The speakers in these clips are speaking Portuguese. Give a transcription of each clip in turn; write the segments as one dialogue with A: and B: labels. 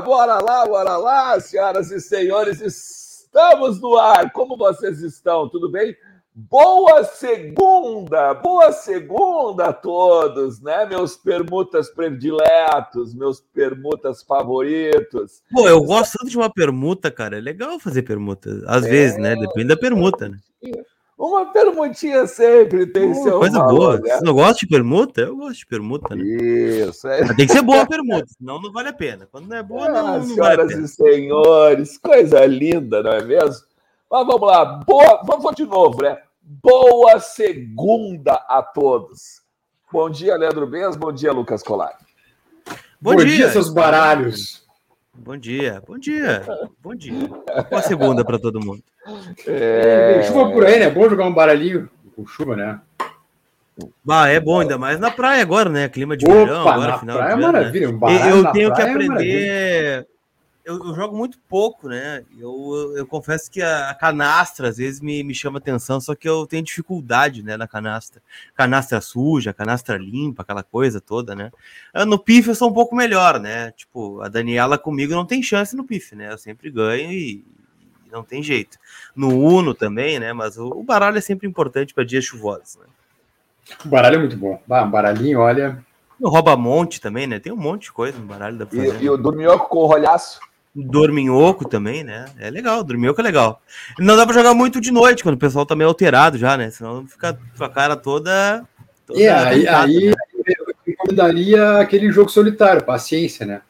A: Bora lá, bora lá, bora lá, senhoras e senhores, estamos no ar. Como vocês estão? Tudo bem? Boa segunda, boa segunda a todos, né? Meus permutas prediletos, meus permutas favoritos.
B: Pô, eu gosto tanto de uma permuta, cara. É legal fazer permuta. Às é... vezes, né? Depende da permuta, né?
A: Uma permutinha sempre tem Pô, seu
B: Coisa valor, boa. Né? Você não gosta de permuta? Eu gosto de permuta, né?
A: Isso. É.
B: Mas tem que ser boa a permuta, senão não vale a pena. Quando não é boa, não,
A: ah, não vale a pena. Senhoras e senhores, coisa linda, não é mesmo? Mas vamos lá. Boa, vamos de novo, né? Boa segunda a todos. Bom dia, Leandro Benz. Bom dia, Lucas Colar.
C: Bom, bom dia, dia, seus baralhos.
B: Bom dia, bom dia, bom dia. Boa segunda para todo mundo.
C: É... Chuva por aí, né? Bom jogar um baralhinho com chuva, né?
B: Bah, é bom, ainda mais na praia agora, né? Clima de verão, agora,
C: na final praia de é maravilha. Um
B: eu tenho que é aprender. É eu, eu, jogo muito pouco, né? Eu, eu, eu, confesso que a canastra às vezes me, me chama atenção, só que eu tenho dificuldade, né, na canastra. Canastra suja, canastra limpa, aquela coisa toda, né? Ah, no PIF eu sou um pouco melhor, né? Tipo, a Daniela comigo não tem chance no PIF, né? Eu sempre ganho e, e não tem jeito. No Uno também, né? Mas o, o baralho é sempre importante para dias chuvosos, né?
C: O baralho é muito bom. Bah, um baralhinho, olha.
B: O rouba-monte também, né? Tem um monte de coisa no baralho da
A: E, e o dorminhoco com o rolhaço.
B: Dorminhoco também, né? É legal, dorminhoco é legal. Não dá pra jogar muito de noite, quando o pessoal tá meio alterado já, né? Senão fica com a cara toda.
C: toda é, aí, aí né? eu recomendaria aquele jogo solitário, paciência, né?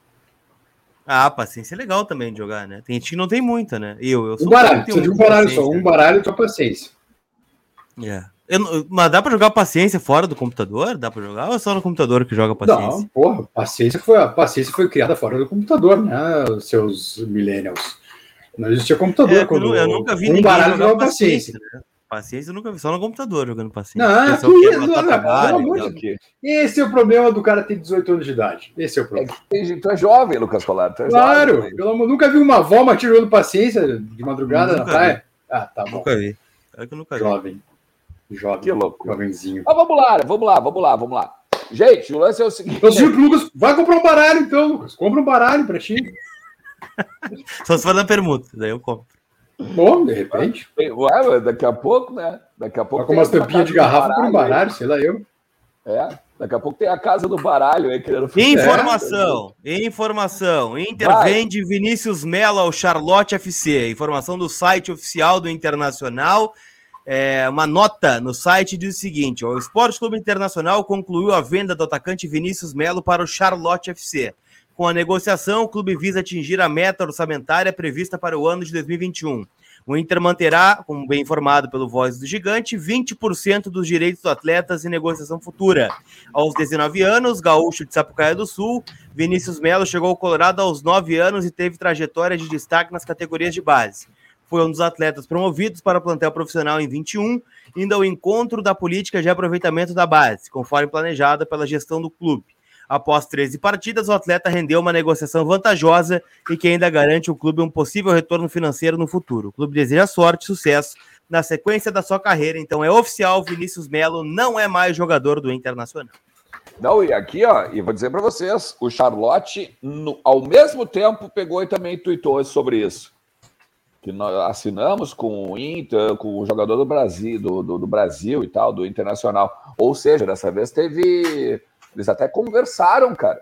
B: Ah, paciência é legal também de jogar, né? Tem gente que não tem muita, né? Eu, eu
C: sou um baralho, um baralho só, um baralho e tua paciência.
B: É. Eu, mas dá para jogar paciência fora do computador? Dá para jogar ou é só no computador que joga paciência? Não,
C: porra, paciência foi, a paciência foi criada fora do computador, né? Os seus millennials. Não existia computador
B: é, quando eu, nunca vi um baralho jogar paciência. paciência. Né? Paciência eu nunca vi, só no computador jogando paciência.
C: Não, que isso, não, trabalho, não, Esse é o problema do cara ter 18 anos de idade. Esse é o problema.
A: É tu é jovem, Lucas Colar. É
C: claro, jovem, pelo amor, nunca vi uma avó jogando paciência de madrugada na praia. Vi.
B: Ah, tá bom. Nunca vi. É que eu nunca
C: jovem. vi. Jovem.
A: Que louco. Jovenzinho. Mas vamos lá, vamos lá, vamos lá, vamos lá. Gente, o lance é o seguinte. Eu
C: Lucas, vai comprar um baralho então, Lucas. Compra um baralho pra ti.
B: Só se for na permuta, daí eu compro.
C: Bom, de repente.
A: Ué, daqui a pouco, né? Daqui a pouco.
C: Com umas tampinhas de garrafa para um baralho, sei lá eu.
A: É, daqui a pouco tem a casa do baralho aí querendo
B: Informação, é. informação. Intervende Vai. Vinícius Melo ao Charlotte FC. Informação do site oficial do Internacional é, uma nota no site diz o seguinte: o Esporte Clube Internacional concluiu a venda do atacante Vinícius Melo para o Charlotte FC. Com a negociação, o clube visa atingir a meta orçamentária prevista para o ano de 2021. O Inter manterá, como bem informado pelo Voz do Gigante, 20% dos direitos dos atletas em negociação futura. Aos 19 anos, gaúcho de Sapucaia do Sul, Vinícius Melo chegou ao Colorado aos 9 anos e teve trajetória de destaque nas categorias de base foi um dos atletas promovidos para o plantel profissional em 21, indo ao encontro da política de aproveitamento da base, conforme planejada pela gestão do clube. Após 13 partidas, o atleta rendeu uma negociação vantajosa e que ainda garante ao clube um possível retorno financeiro no futuro. O clube deseja sorte e sucesso na sequência da sua carreira. Então é oficial, Vinícius Melo não é mais jogador do Internacional.
A: Não, e aqui, ó, e vou dizer para vocês, o Charlotte, no, ao mesmo tempo, pegou e também tweetou sobre isso que nós assinamos com o Inter, com o jogador do Brasil, do, do, do, Brasil e tal, do Internacional. Ou seja, dessa vez teve. Eles até conversaram, cara,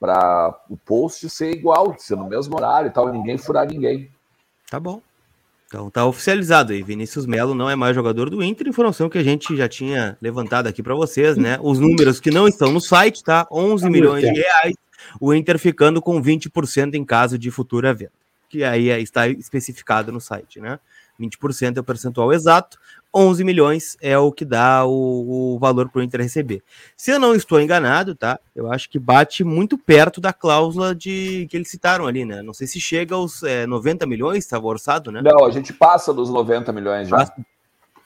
A: para o post ser igual, ser no mesmo horário e tal, e ninguém furar ninguém.
B: Tá bom. Então tá oficializado aí. Vinícius Melo não é mais jogador do Inter. Informação que a gente já tinha levantado aqui para vocês, né? Os números que não estão no site, tá? 11 milhões de reais. O Inter ficando com 20% em caso de futura venda que aí está especificado no site, né? 20% é o percentual exato, 11 milhões é o que dá o, o valor para o Inter receber. Se eu não estou enganado, tá? Eu acho que bate muito perto da cláusula de que eles citaram ali, né? Não sei se chega aos é, 90 milhões, estava orçado, né?
A: Não, a gente passa dos 90 milhões já. Passa.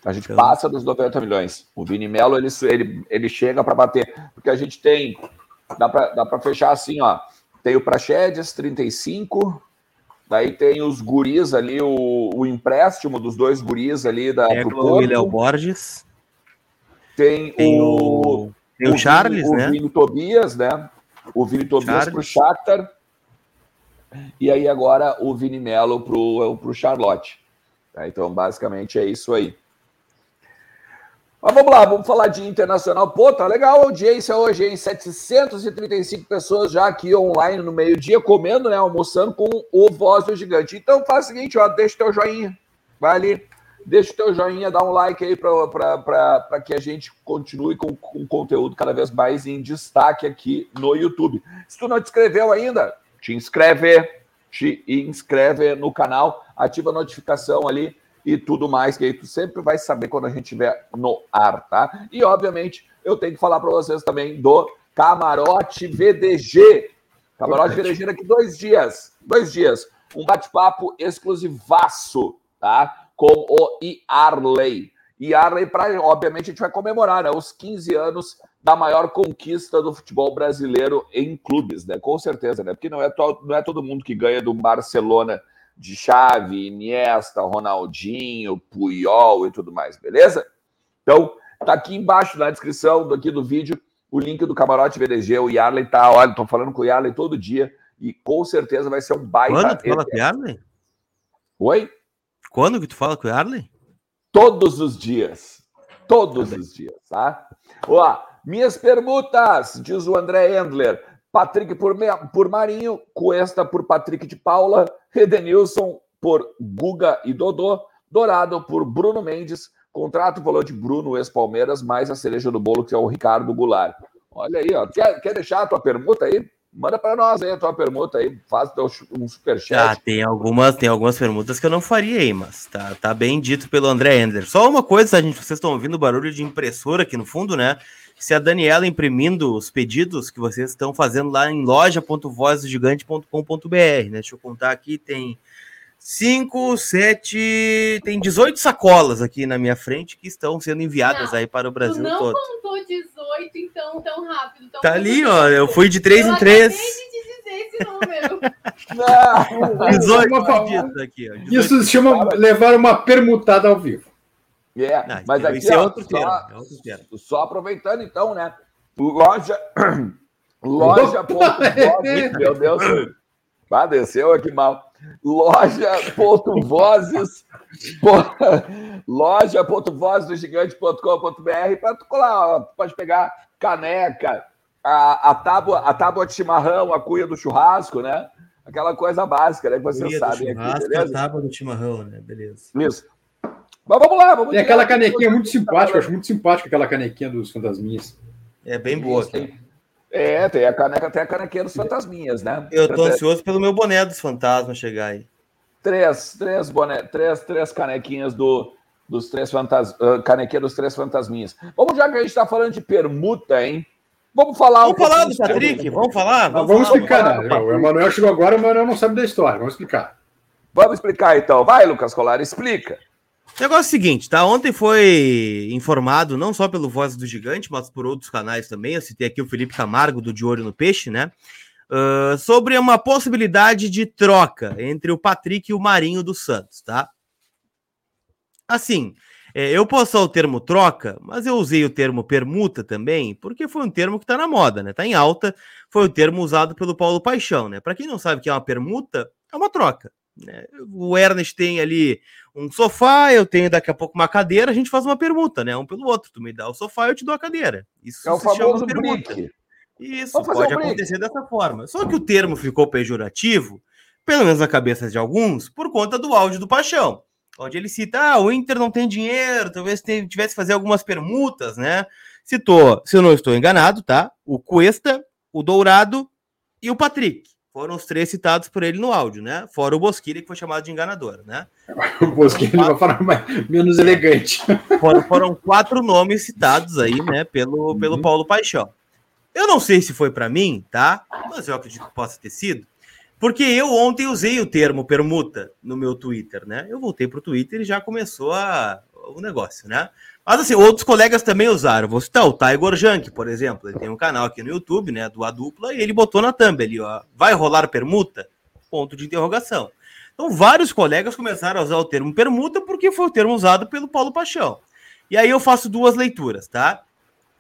A: A gente então... passa dos 90 milhões. O Vini Melo, ele, ele, ele chega para bater, porque a gente tem, dá para fechar assim, ó, tem o Praxedes, 35, Daí tem os guris ali, o, o empréstimo dos dois guris ali da
B: é, o William Borges.
A: Tem, tem o,
B: tem o, o Charles,
A: Vini,
B: né?
A: O Vini Tobias, né? O Vini Tobias Charles. pro Shakhtar. E aí agora o Vini Melo pro, pro Charlotte. Tá? Então, basicamente é isso aí. Mas vamos lá, vamos falar de internacional. Pô, tá legal a audiência hoje, hein? 735 pessoas já aqui online no meio-dia, comendo, né? Almoçando com o Voz do Gigante. Então faz o seguinte, ó, deixa o teu joinha. Vai ali, deixa o teu joinha, dá um like aí para que a gente continue com, com conteúdo cada vez mais em destaque aqui no YouTube. Se tu não te inscreveu ainda, te inscreve, te inscreve no canal, ativa a notificação ali e tudo mais, que aí tu sempre vai saber quando a gente estiver no ar, tá? E, obviamente, eu tenho que falar para vocês também do Camarote VDG. Camarote VDG daqui dois dias, dois dias, um bate-papo exclusivaço, tá? Com o Iarley. Iarley, para, obviamente, a gente vai comemorar né, os 15 anos da maior conquista do futebol brasileiro em clubes, né? Com certeza, né? Porque não é, to, não é todo mundo que ganha do Barcelona de Chave, Iniesta, Ronaldinho, Puyol e tudo mais, beleza? Então, tá aqui embaixo na descrição aqui do vídeo o link do Camarote VDG. O Yarley tá, olha, tô falando com o Yarley todo dia e com certeza vai ser um baita.
B: Quando tu fala com o Yarley?
A: Oi?
B: Quando que tu fala com o Yarley?
A: Todos os dias. Todos os dias, tá? Ó, minhas permutas, diz o André Endler. Patrick por, por Marinho, Cuesta por Patrick de Paula, Edenilson por Guga e Dodô, Dourado por Bruno Mendes, contrato valor de Bruno, ex-Palmeiras, mais a cereja do bolo, que é o Ricardo Goulart. Olha aí, ó. Quer, quer deixar a tua permuta aí? Manda para nós aí a tua permuta aí, faz um superchat.
B: Ah, tem algumas, tem algumas permutas que eu não faria aí, mas tá, tá bem dito pelo André Ender. Só uma coisa, gente, vocês estão ouvindo barulho de impressora aqui no fundo, né? Se a Daniela imprimindo os pedidos que vocês estão fazendo lá em loja.vozdogigante.com.br, né? Deixa eu contar aqui, tem 5, 7, tem 18 sacolas aqui na minha frente que estão sendo enviadas não, aí para o Brasil
D: não
B: todo.
D: Não contou 18 então tão rápido.
B: Tão tá ali, ó, eu fui de 3 eu em 3. Eu
D: esse número.
C: Não, 18 pedidos aqui, ó. 18 Isso se chama levar uma permutada ao vivo.
A: É, não, mas aqui, é outro, só, é outro termo. Só aproveitando então, né? Loja. Loja. meu Deus. Padeceu aqui mal. Loja.vozes. Loja.vozesdogigante.com.br para tu colar, pode pegar caneca, a, a, tábua, a tábua de chimarrão, a cuia do churrasco, né? Aquela coisa básica, né? Que vocês sabem
B: aqui, beleza? A tábua do chimarrão, né? Beleza.
A: Isso. Mas vamos lá, vamos
C: Tem aquela canequinha muito simpática, eu acho muito simpática aquela canequinha dos fantasminhas.
B: É bem boa aqui.
A: É, tem a caneca, tem a canequinha dos fantasminhas, né?
B: Eu tô ansioso pelo meu boné dos fantasmas chegar aí.
A: Três, três boné, três, três canequinhas do, dos três fantas, uh, canequinha dos três fantasminhas. Vamos já que a gente está falando de permuta, hein? Vamos falar
B: Vamos um falar do Patrick, vamos falar?
C: Vamos, vamos falar, explicar, vamos falar, né? O Emanuel chegou agora, o Emanuel não sabe da história. Vamos explicar.
A: Vamos explicar então. Vai, Lucas Colar, explica.
B: Negócio é seguinte, tá? Ontem foi informado, não só pelo Voz do Gigante, mas por outros canais também. Eu citei aqui o Felipe Camargo, do De Olho no Peixe, né? Uh, sobre uma possibilidade de troca entre o Patrick e o Marinho do Santos, tá? Assim, é, eu posso usar o termo troca, mas eu usei o termo permuta também, porque foi um termo que tá na moda, né? Tá em alta. Foi o termo usado pelo Paulo Paixão, né? Para quem não sabe o que é uma permuta, é uma troca. Né? O Ernest tem ali um sofá, eu tenho daqui a pouco uma cadeira, a gente faz uma permuta, né? Um pelo outro. Tu me dá o sofá, eu te dou a cadeira.
A: Isso é o famoso permuta.
B: Isso pode um acontecer dessa forma. Só que o termo ficou pejorativo, pelo menos na cabeça de alguns, por conta do áudio do Paixão. Onde ele cita, ah, o Inter não tem dinheiro, talvez tivesse que fazer algumas permutas, né? Citou, se eu não estou enganado, tá? O Cuesta, o Dourado e o Patrick. Foram os três citados por ele no áudio, né? Fora o Bosquilha, que foi chamado de enganador, né?
C: o Bosquilha vai falar mais, menos elegante.
B: Foram, foram, quatro nomes citados aí, né? Pelo, uhum. pelo Paulo Paixão. Eu não sei se foi para mim, tá? Mas eu acredito que possa ter sido. Porque eu ontem usei o termo permuta no meu Twitter, né? Eu voltei pro Twitter e já começou a, o negócio, né? Mas assim, outros colegas também usaram. Vou citar o Tiger Junk, por exemplo. Ele tem um canal aqui no YouTube, né? Do A Dupla, e ele botou na thumb ali, ó. Vai rolar permuta? Ponto de interrogação. Então, vários colegas começaram a usar o termo permuta porque foi o termo usado pelo Paulo Paixão. E aí eu faço duas leituras, tá?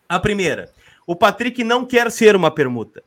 B: A primeira, o Patrick não quer ser uma permuta.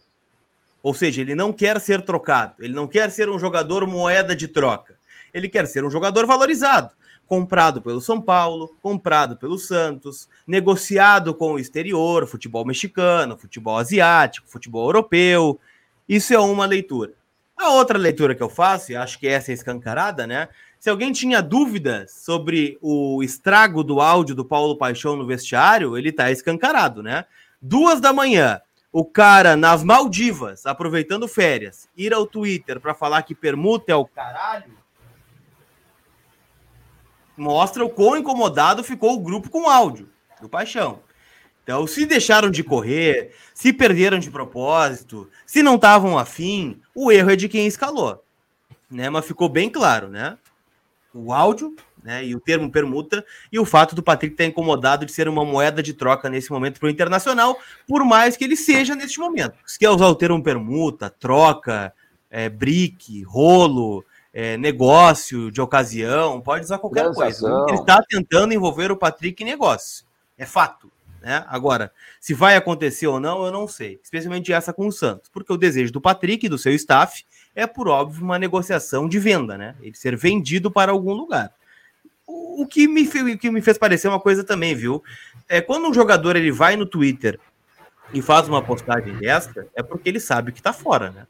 B: Ou seja, ele não quer ser trocado, ele não quer ser um jogador moeda de troca. Ele quer ser um jogador valorizado, comprado pelo São Paulo, comprado pelo Santos, negociado com o exterior, futebol mexicano, futebol asiático, futebol europeu. Isso é uma leitura. A outra leitura que eu faço, e acho que essa é escancarada, né? Se alguém tinha dúvidas sobre o estrago do áudio do Paulo Paixão no vestiário, ele tá escancarado, né? Duas da manhã, o cara nas Maldivas, aproveitando férias, ir ao Twitter para falar que permuta é o caralho, mostra o quão incomodado ficou o grupo com o áudio do Paixão. Então, se deixaram de correr, se perderam de propósito, se não estavam afim, o erro é de quem escalou. Né? Mas ficou bem claro, né? O áudio né, e o termo permuta, e o fato do Patrick estar incomodado de ser uma moeda de troca nesse momento para o Internacional, por mais que ele seja neste momento. Se quer usar o termo permuta, troca, é, brique, rolo, é, negócio de ocasião, pode usar qualquer coisa. Ele está tentando envolver o Patrick em negócio. É fato. Né? Agora, se vai acontecer ou não, eu não sei. Especialmente essa com o Santos. Porque o desejo do Patrick e do seu staff é, por óbvio, uma negociação de venda, né? Ele ser vendido para algum lugar o que me, o que me fez parecer uma coisa também, viu? É quando um jogador ele vai no Twitter e faz uma postagem dessa, é porque ele sabe que tá fora, né?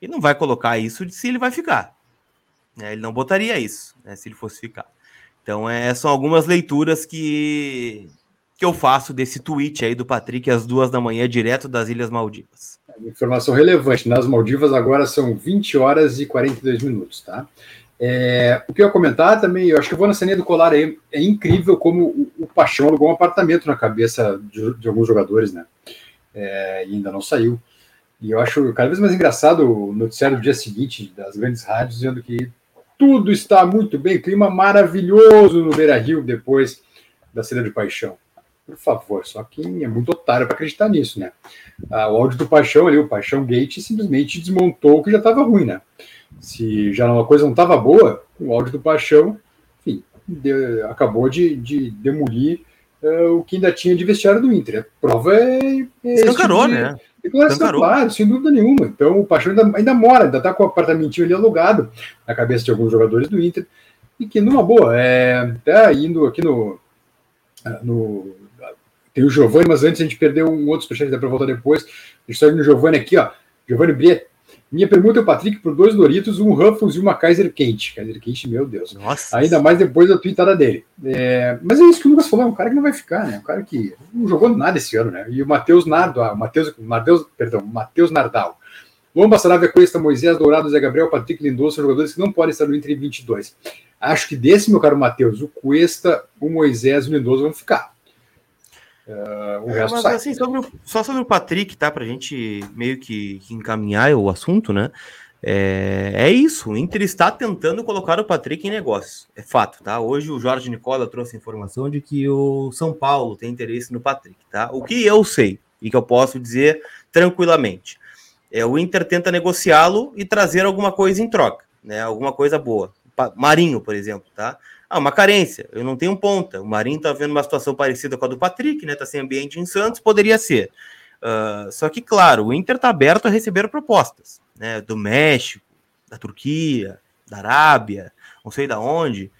B: E não vai colocar isso de se ele vai ficar. Né? Ele não botaria isso, né, se ele fosse ficar. Então, é, são algumas leituras que, que eu faço desse tweet aí do Patrick às duas da manhã, direto das Ilhas Maldivas.
C: Informação relevante: nas Maldivas agora são 20 horas e 42 minutos, tá? É, o que eu ia comentar também, eu acho que eu vou na cena do colar aí, é incrível como o, o Paixão alugou um apartamento na cabeça de, de alguns jogadores, né? É, e ainda não saiu. E eu acho cada vez mais engraçado o noticiário do dia seguinte das grandes rádios dizendo que tudo está muito bem, clima maravilhoso no Beira Rio depois da cena de paixão. Por favor, só quem é muito otário para acreditar nisso, né? Ah, o áudio do Paixão ali, o Paixão Gate, simplesmente desmontou o que já estava ruim, né? se já uma coisa não estava boa, o áudio do Paixão, enfim, de, acabou de, de demolir uh, o que ainda tinha de vestiário do Inter. A prova é. é
B: Escancarou, tipo de, né?
C: Declaração, claro, sem dúvida nenhuma. Então o Paixão ainda, ainda mora, ainda está com o apartamentinho ali alugado na cabeça de alguns jogadores do Inter. E que, numa boa, é, tá indo aqui no, no. Tem o Giovanni, mas antes a gente perdeu um outro superchat, dá para voltar depois. Deixa eu no Giovanni aqui, ó. Giovanni Briet, minha pergunta é o Patrick por dois Doritos, um Ruffles e uma Kaiser quente. Kaiser quente, meu Deus. Nossa. Ainda mais depois da tweetada dele. É, mas é isso que o Lucas falou, é um cara que não vai ficar, né? Um cara que não jogou nada esse ano, né? E o Matheus Nardo, ah, o Matheus, Matheus, perdão, Matheus Nardal. Lomba, Saravia, Cuesta, Moisés, Dourado, Zé Gabriel, Patrick Lindoso são jogadores que não podem estar no Inter 22. Acho que desse, meu caro Matheus, o Cuesta, o Moisés e o Lindoso vão ficar.
B: Uh, o resto é, mas, sai. Assim, sobre o, só sobre o Patrick, tá? Pra gente meio que, que encaminhar o assunto, né? É, é, isso, o Inter está tentando colocar o Patrick em negócio. É fato, tá? Hoje o Jorge Nicola trouxe informação de que o São Paulo tem interesse no Patrick, tá? O que eu sei e que eu posso dizer tranquilamente é o Inter tenta negociá-lo e trazer alguma coisa em troca, né? Alguma coisa boa. Marinho, por exemplo, tá? Ah, uma carência. Eu não tenho ponta. O Marinho tá vendo uma situação parecida com a do Patrick, né? Tá sem ambiente em Santos, poderia ser. Uh, só que, claro, o Inter tá aberto a receber propostas, né? Do México, da Turquia, da Arábia, não sei da onde.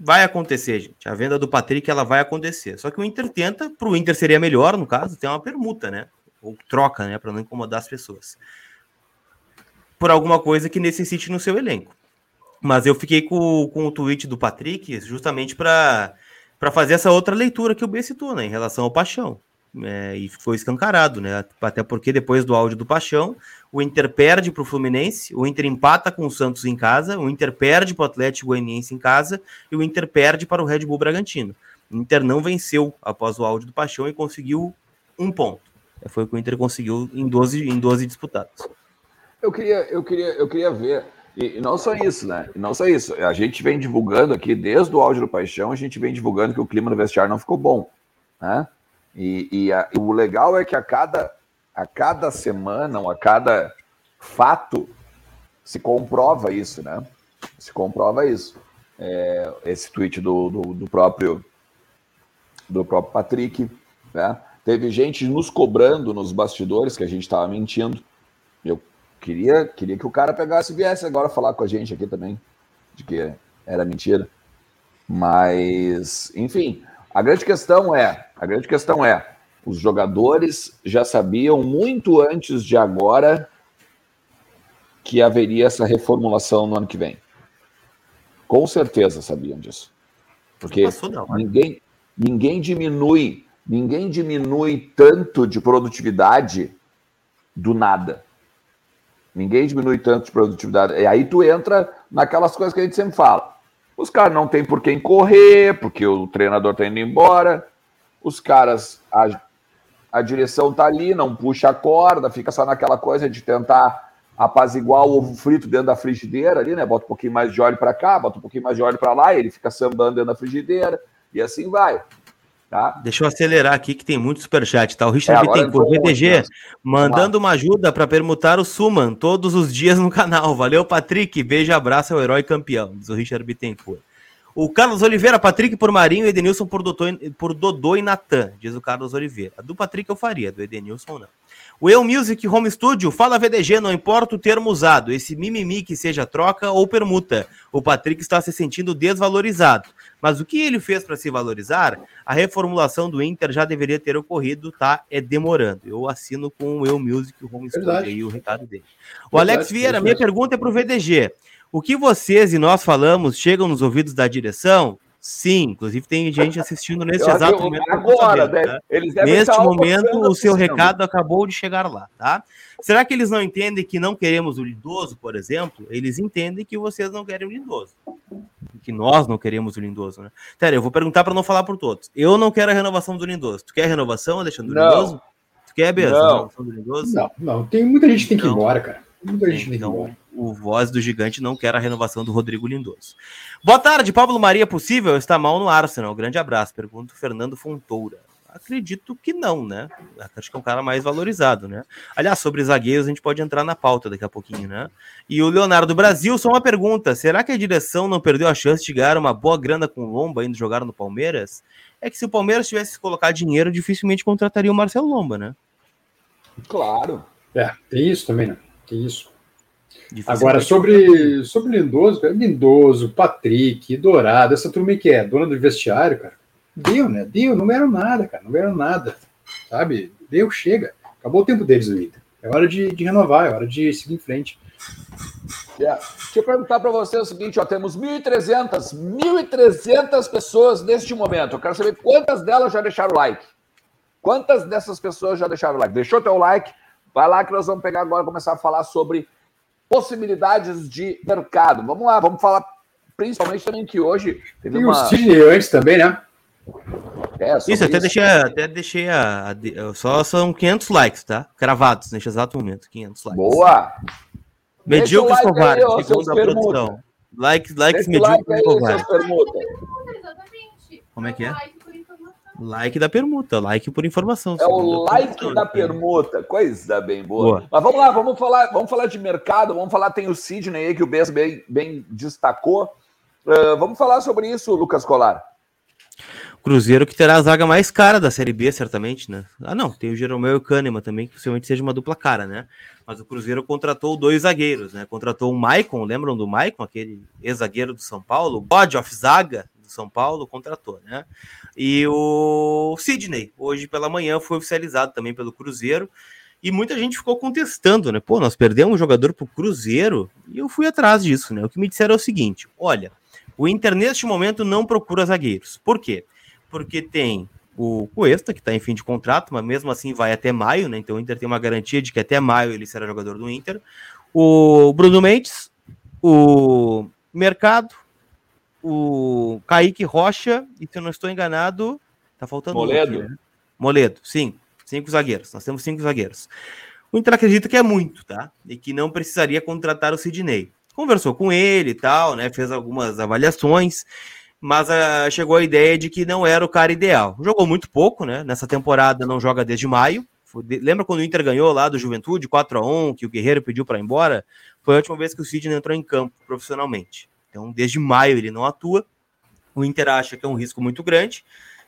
B: Vai acontecer, gente. A venda do Patrick ela vai acontecer. Só que o Inter tenta, para o Inter seria melhor, no caso, ter uma permuta, né? Ou troca, né? Para não incomodar as pessoas. Por alguma coisa que necessite no seu elenco. Mas eu fiquei com, com o tweet do Patrick justamente para fazer essa outra leitura que o B citou, né, em relação ao Paixão. É, e ficou escancarado, né? Até porque depois do áudio do Paixão, o Inter perde para o Fluminense, o Inter empata com o Santos em casa, o Inter perde para o Atlético Goianiense em casa e o Inter perde para o Red Bull Bragantino. O Inter não venceu após o áudio do Paixão e conseguiu um ponto. Foi o que o Inter conseguiu em 12, em 12 disputados.
A: Eu queria, eu queria, eu queria ver e, não só isso, né? E não só isso. A gente vem divulgando aqui, desde o áudio do Paixão, a gente vem divulgando que o clima no vestiário não ficou bom. Né? E, e, a, e o legal é que a cada, a cada semana, ou a cada fato, se comprova isso, né? Se comprova isso. É, esse tweet do, do, do, próprio do próprio Patrick, né? Teve gente nos cobrando nos bastidores que a gente estava mentindo Eu queria, queria que o cara pegasse e viesse agora falar com a gente aqui também, de que era mentira. Mas, enfim, a grande questão é, a grande questão é, os jogadores já sabiam muito antes de agora que haveria essa reformulação no ano que vem. Com certeza sabiam disso. Porque ninguém, ninguém diminui, ninguém diminui tanto de produtividade do nada. Ninguém diminui tanto de produtividade. E aí tu entra naquelas coisas que a gente sempre fala. Os caras não têm por quem correr, porque o treinador está indo embora. Os caras, a, a direção tá ali, não puxa a corda, fica só naquela coisa de tentar apaziguar o ovo frito dentro da frigideira ali, né? Bota um pouquinho mais de óleo para cá, bota um pouquinho mais de óleo para lá, ele fica sambando dentro da frigideira, e assim vai. Tá?
B: Deixa eu acelerar aqui que tem muito superchat, tá? O Richard é, tem por VDG mandando uma ajuda para permutar o Suman todos os dias no canal. Valeu, Patrick. Beijo, abraço ao herói campeão, diz o Richard Bittencourt. O Carlos Oliveira, Patrick por Marinho, Edenilson por, Dodô, por Dodô e Natan, diz o Carlos Oliveira. A do Patrick eu faria, do Edenilson não. O Eu Music Home Studio, fala VDG, não importa o termo usado, esse mimimi que seja troca ou permuta. O Patrick está se sentindo desvalorizado. Mas o que ele fez para se valorizar? A reformulação do Inter já deveria ter ocorrido, tá? É demorando. Eu assino com o Eu Music Home Studio aí o recado dele. O Verdade, Alex Vieira, minha pergunta é para o VDG. O que vocês e nós falamos chegam nos ouvidos da direção? Sim, inclusive tem gente assistindo nesse exato momento. Agora, sabendo, tá? eles Neste momento, o seu recado acabou de chegar lá, tá? Será que eles não entendem que não queremos o lindoso, por exemplo? Eles entendem que vocês não querem o lindoso. Que nós não queremos o lindoso, né? Sério, eu vou perguntar para não falar por todos. Eu não quero a renovação do lindoso. Tu quer a renovação, Alexandre, do lindoso? Tu quer, Beza, a renovação
C: do lindoso? Não, não. Tem muita gente que tem que ir então, embora, cara. Muita gente tem que ir então, embora
B: o voz do gigante não quer a renovação do Rodrigo Lindoso. Boa tarde, Pablo Maria, possível? Está mal no Arsenal. Grande abraço. Pergunta o Fernando Fontoura. Acredito que não, né? Acho que é um cara mais valorizado, né? Aliás, sobre zagueiros, a gente pode entrar na pauta daqui a pouquinho, né? E o Leonardo Brasil, só uma pergunta: será que a direção não perdeu a chance de ganhar uma boa grana com o Lomba indo jogar no Palmeiras? É que se o Palmeiras tivesse que colocar dinheiro, dificilmente contrataria o Marcelo Lomba, né?
C: Claro. É, tem isso também, né? Tem isso. Agora, sobre, sobre Lindoso, cara, Lindoso, Patrick, Dourado, essa turma que é dona do vestiário, cara, deu, né? Deu, não era nada, cara, não era nada, sabe? Deu, chega. Acabou o tempo deles no Inter. É hora de, de renovar, é hora de seguir em frente.
A: Yeah. Deixa eu perguntar para você o seguinte: ó, temos 1.300, 1.300 pessoas neste momento. Eu quero saber quantas delas já deixaram o like. Quantas dessas pessoas já deixaram o like? Deixou teu like? Vai lá que nós vamos pegar agora e começar a falar sobre possibilidades de mercado. Vamos lá, vamos falar principalmente também que hoje
C: teve Tem uma... o antes também, né?
B: É, isso, até isso. deixei, até deixei a, a, Só são 500 likes, tá? Cravados neste exato momento. 500 likes.
A: Boa!
B: Medíocres like covardes, segundo a produção. Likes, likes medíocres like covardes. Como é que é? Like da permuta, like por informação.
A: É o like da permuta, coisa bem boa. boa. Mas vamos lá, vamos falar, vamos falar de mercado, vamos falar, tem o Sidney aí que o Bess bem, bem destacou. Uh, vamos falar sobre isso, Lucas Colar.
B: Cruzeiro que terá a zaga mais cara da Série B, certamente, né? Ah, não, tem o Jeromel e o Kahneman também, que possivelmente seja uma dupla cara, né? Mas o Cruzeiro contratou dois zagueiros, né? Contratou o Maicon, lembram do Maicon, aquele ex-zagueiro do São Paulo? God of Zaga, do São Paulo, contratou, né? E o Sidney, hoje pela manhã, foi oficializado também pelo Cruzeiro. E muita gente ficou contestando, né? Pô, nós perdemos um jogador pro Cruzeiro. E eu fui atrás disso, né? O que me disseram é o seguinte: olha, o Inter neste momento não procura zagueiros. Por quê? Porque tem o Cuesta, que está em fim de contrato, mas mesmo assim vai até maio, né? Então o Inter tem uma garantia de que até maio ele será jogador do Inter. O Bruno Mendes, o Mercado, o Kaique Rocha, e se eu não estou enganado, tá faltando
A: Moledo. Um aqui, né?
B: Moledo, sim. Cinco zagueiros. Nós temos cinco zagueiros. O Inter acredita que é muito, tá? E que não precisaria contratar o Sidney. Conversou com ele e tal, né? Fez algumas avaliações, mas uh, chegou a ideia de que não era o cara ideal. Jogou muito pouco, né? Nessa temporada não joga desde maio. De... Lembra quando o Inter ganhou lá do Juventude 4 a 1 que o Guerreiro pediu para ir embora? Foi a última vez que o Sidney entrou em campo profissionalmente. Então, desde maio ele não atua. O Inter acha que é um risco muito grande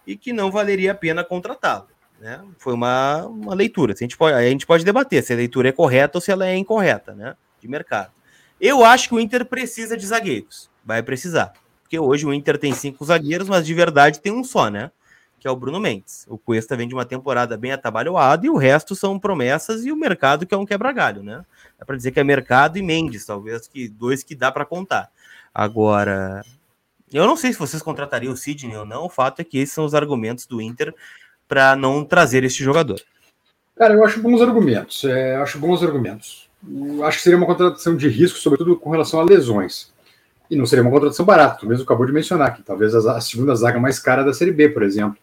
B: e que não valeria a pena contratá-lo. Né? Foi uma, uma leitura. A gente, pode, a gente pode debater se a leitura é correta ou se ela é incorreta, né? De mercado. Eu acho que o Inter precisa de zagueiros. Vai precisar. Porque hoje o Inter tem cinco zagueiros, mas de verdade tem um só, né? Que é o Bruno Mendes. O Cuesta vem de uma temporada bem atabalhoada e o resto são promessas e o mercado que é um quebra-galho, né? É para dizer que é mercado e Mendes, talvez que dois que dá para contar. Agora, eu não sei se vocês contratariam o Sidney ou não, o fato é que esses são os argumentos do Inter para não trazer este jogador.
C: Cara, eu acho bons argumentos. É, acho bons argumentos. Eu acho que seria uma contratação de risco, sobretudo com relação a lesões. E não seria uma contratação barata, tu mesmo acabou de mencionar, que talvez a, a segunda zaga mais cara da Série B, por exemplo.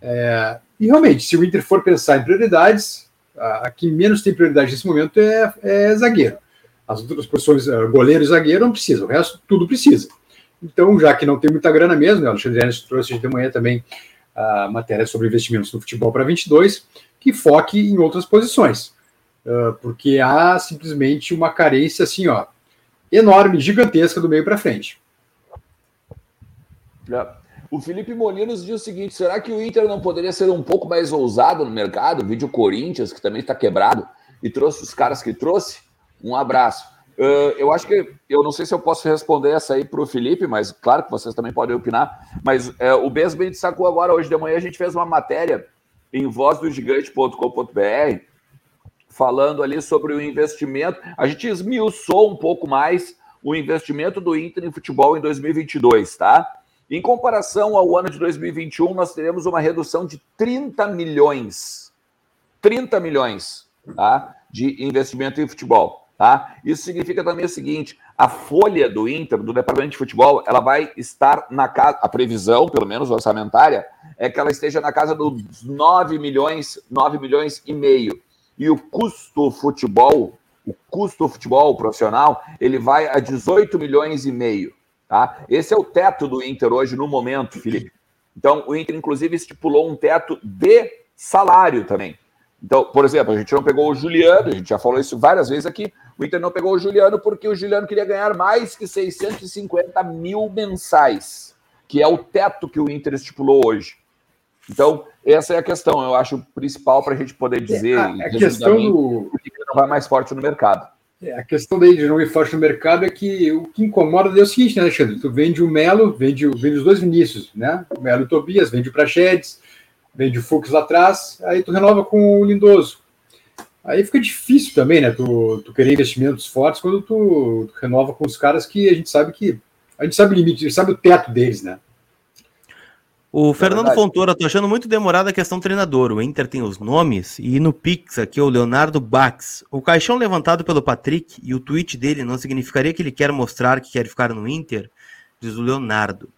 C: É, e realmente, se o Inter for pensar em prioridades, a, a que menos tem prioridade nesse momento é, é zagueiro. As outras posições, uh, goleiro e zagueiro, não precisa, o resto tudo precisa. Então, já que não tem muita grana mesmo, né, o Alexandre Ernest trouxe de manhã também a matéria sobre investimentos no futebol para 22, que foque em outras posições, porque há simplesmente uma carência assim, ó, enorme, gigantesca do meio para frente.
A: É. O Felipe Molinos diz o seguinte: será que o Inter não poderia ser um pouco mais ousado no mercado? Vídeo Corinthians, que também está quebrado, e trouxe os caras que trouxe? Um abraço. Uh, eu acho que eu não sei se eu posso responder essa aí para o Felipe, mas claro que vocês também podem opinar. Mas uh, o Besbem sacou agora, hoje de manhã, a gente fez uma matéria em vozdogigante.com.br falando ali sobre o investimento. A gente esmiuçou um pouco mais o investimento do Inter em futebol em 2022, tá? Em comparação ao ano de 2021, nós teremos uma redução de 30 milhões. 30 milhões, tá? De investimento em futebol. Tá? Isso significa também o seguinte: a folha do Inter, do departamento de futebol, ela vai estar na casa, a previsão, pelo menos orçamentária, é que ela esteja na casa dos 9 milhões, 9 milhões e meio. E o custo futebol, o custo futebol profissional, ele vai a 18 milhões e meio. Tá? Esse é o teto do Inter hoje no momento, Felipe. Então, o Inter, inclusive, estipulou um teto de salário também. Então, por exemplo, a gente não pegou o Juliano, a gente já falou isso várias vezes aqui. O Inter não pegou o Juliano porque o Juliano queria ganhar mais que 650 mil mensais, que é o teto que o Inter estipulou hoje. Então, essa é a questão, eu acho principal para a gente poder dizer.
C: É, a, a questão do.
A: que não vai mais forte no mercado.
C: É, a questão daí de não ir forte no mercado é que o que incomoda é o seguinte, né, Alexandre? Tu vende o Melo, vende, vende os dois Vinícius, né? O Melo e o Tobias, vende o Prachedes, vende o Fux lá atrás, aí tu renova com o Lindoso. Aí fica difícil também, né? Tu, tu querer investimentos fortes quando tu, tu, renova com os caras que a gente sabe que. A gente sabe o limite, a gente sabe o teto deles, né?
B: O Fernando é Fontoura, tô achando muito demorada a questão treinador. O Inter tem os nomes e no Pix aqui o Leonardo Bax. O caixão levantado pelo Patrick e o tweet dele não significaria que ele quer mostrar que quer ficar no Inter? Diz o Leonardo.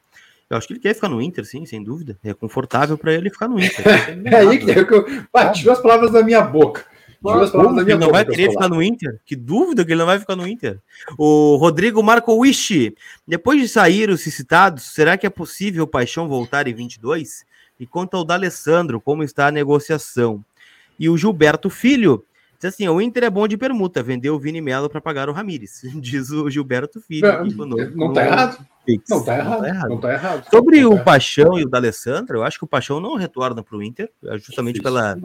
B: Eu acho que ele quer ficar no Inter, sim, sem dúvida. É confortável para ele ficar no Inter.
C: é aí que eu. Pá, tirou as palavras da minha boca.
B: Palavras ele não vai querer ficar no Inter? Que dúvida que ele não vai ficar no Inter. O Rodrigo Marcowish, depois de sair os citados, será que é possível o Paixão voltar em 22? E quanto ao D'Alessandro, como está a negociação? E o Gilberto Filho, Diz assim, o Inter é bom de permuta, vendeu o Vini Melo para pagar o Ramires, diz o Gilberto Filho.
C: Não, não tá errado. Não tá errado. Não tá errado. Não tá errado.
B: Sobre
C: não
B: o tá Paixão e o D'Alessandro, eu acho que o Paixão não retorna para o Inter, é justamente pela,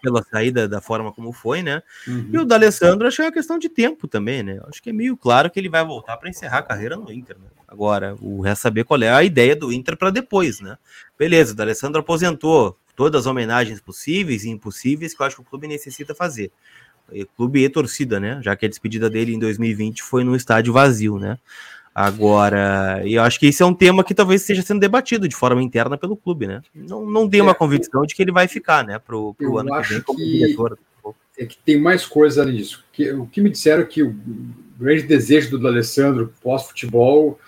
B: pela saída da forma como foi, né? Uhum. E o D'Alessandro, acho que é uma questão de tempo também, né? Acho que é meio claro que ele vai voltar para encerrar a carreira no Inter, né? Agora, o resta saber qual é a ideia do Inter para depois, né? Beleza, o D'Alessandro aposentou, todas as homenagens possíveis e impossíveis que eu acho que o clube necessita fazer. E clube e torcida, né? Já que a despedida dele em 2020 foi no estádio vazio, né? Agora, eu acho que esse é um tema que talvez esteja sendo debatido de forma interna pelo clube, né? Não, não dei uma é, convicção de que ele vai ficar, né, pro, pro ano que vem como que diretor.
C: É que tem mais coisa além disso. Que, o que me disseram é que o grande desejo do Alessandro pós-futebol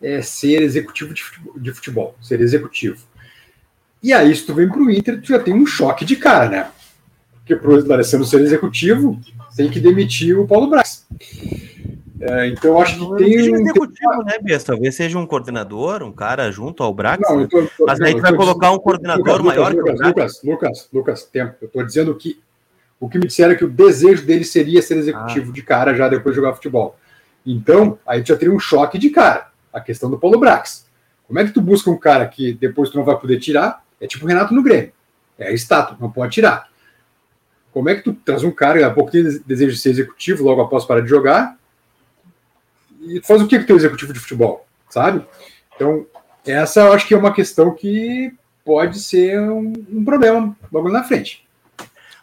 C: é ser executivo de futebol, de futebol, ser executivo. E aí, se tu vem para o Inter, tu já tem um choque de cara, né? Porque para o Alessandro ser executivo, tem que demitir o Paulo Braz. É, então, eu acho que tem. Um...
B: executivo, né, Bias? Talvez seja um coordenador, um cara junto ao Brax. Não, tô, tô, Mas aí tu vai colocar um coordenador Lucas, maior
C: Lucas, que o Lucas, Lucas, Lucas, tempo. Eu estou dizendo que o que me disseram é que o desejo dele seria ser executivo ah. de cara já depois de jogar futebol. Então, aí tu já teria um choque de cara. A questão do Paulo Brax. Como é que tu busca um cara que depois tu não vai poder tirar? É tipo o Renato no Grêmio. É a estátua, não pode tirar. Como é que tu traz um cara que há pouco tem desejo de ser executivo logo após parar de jogar? E faz o que que tem o executivo de futebol, sabe? Então, essa eu acho que é uma questão que pode ser um, um problema logo na frente.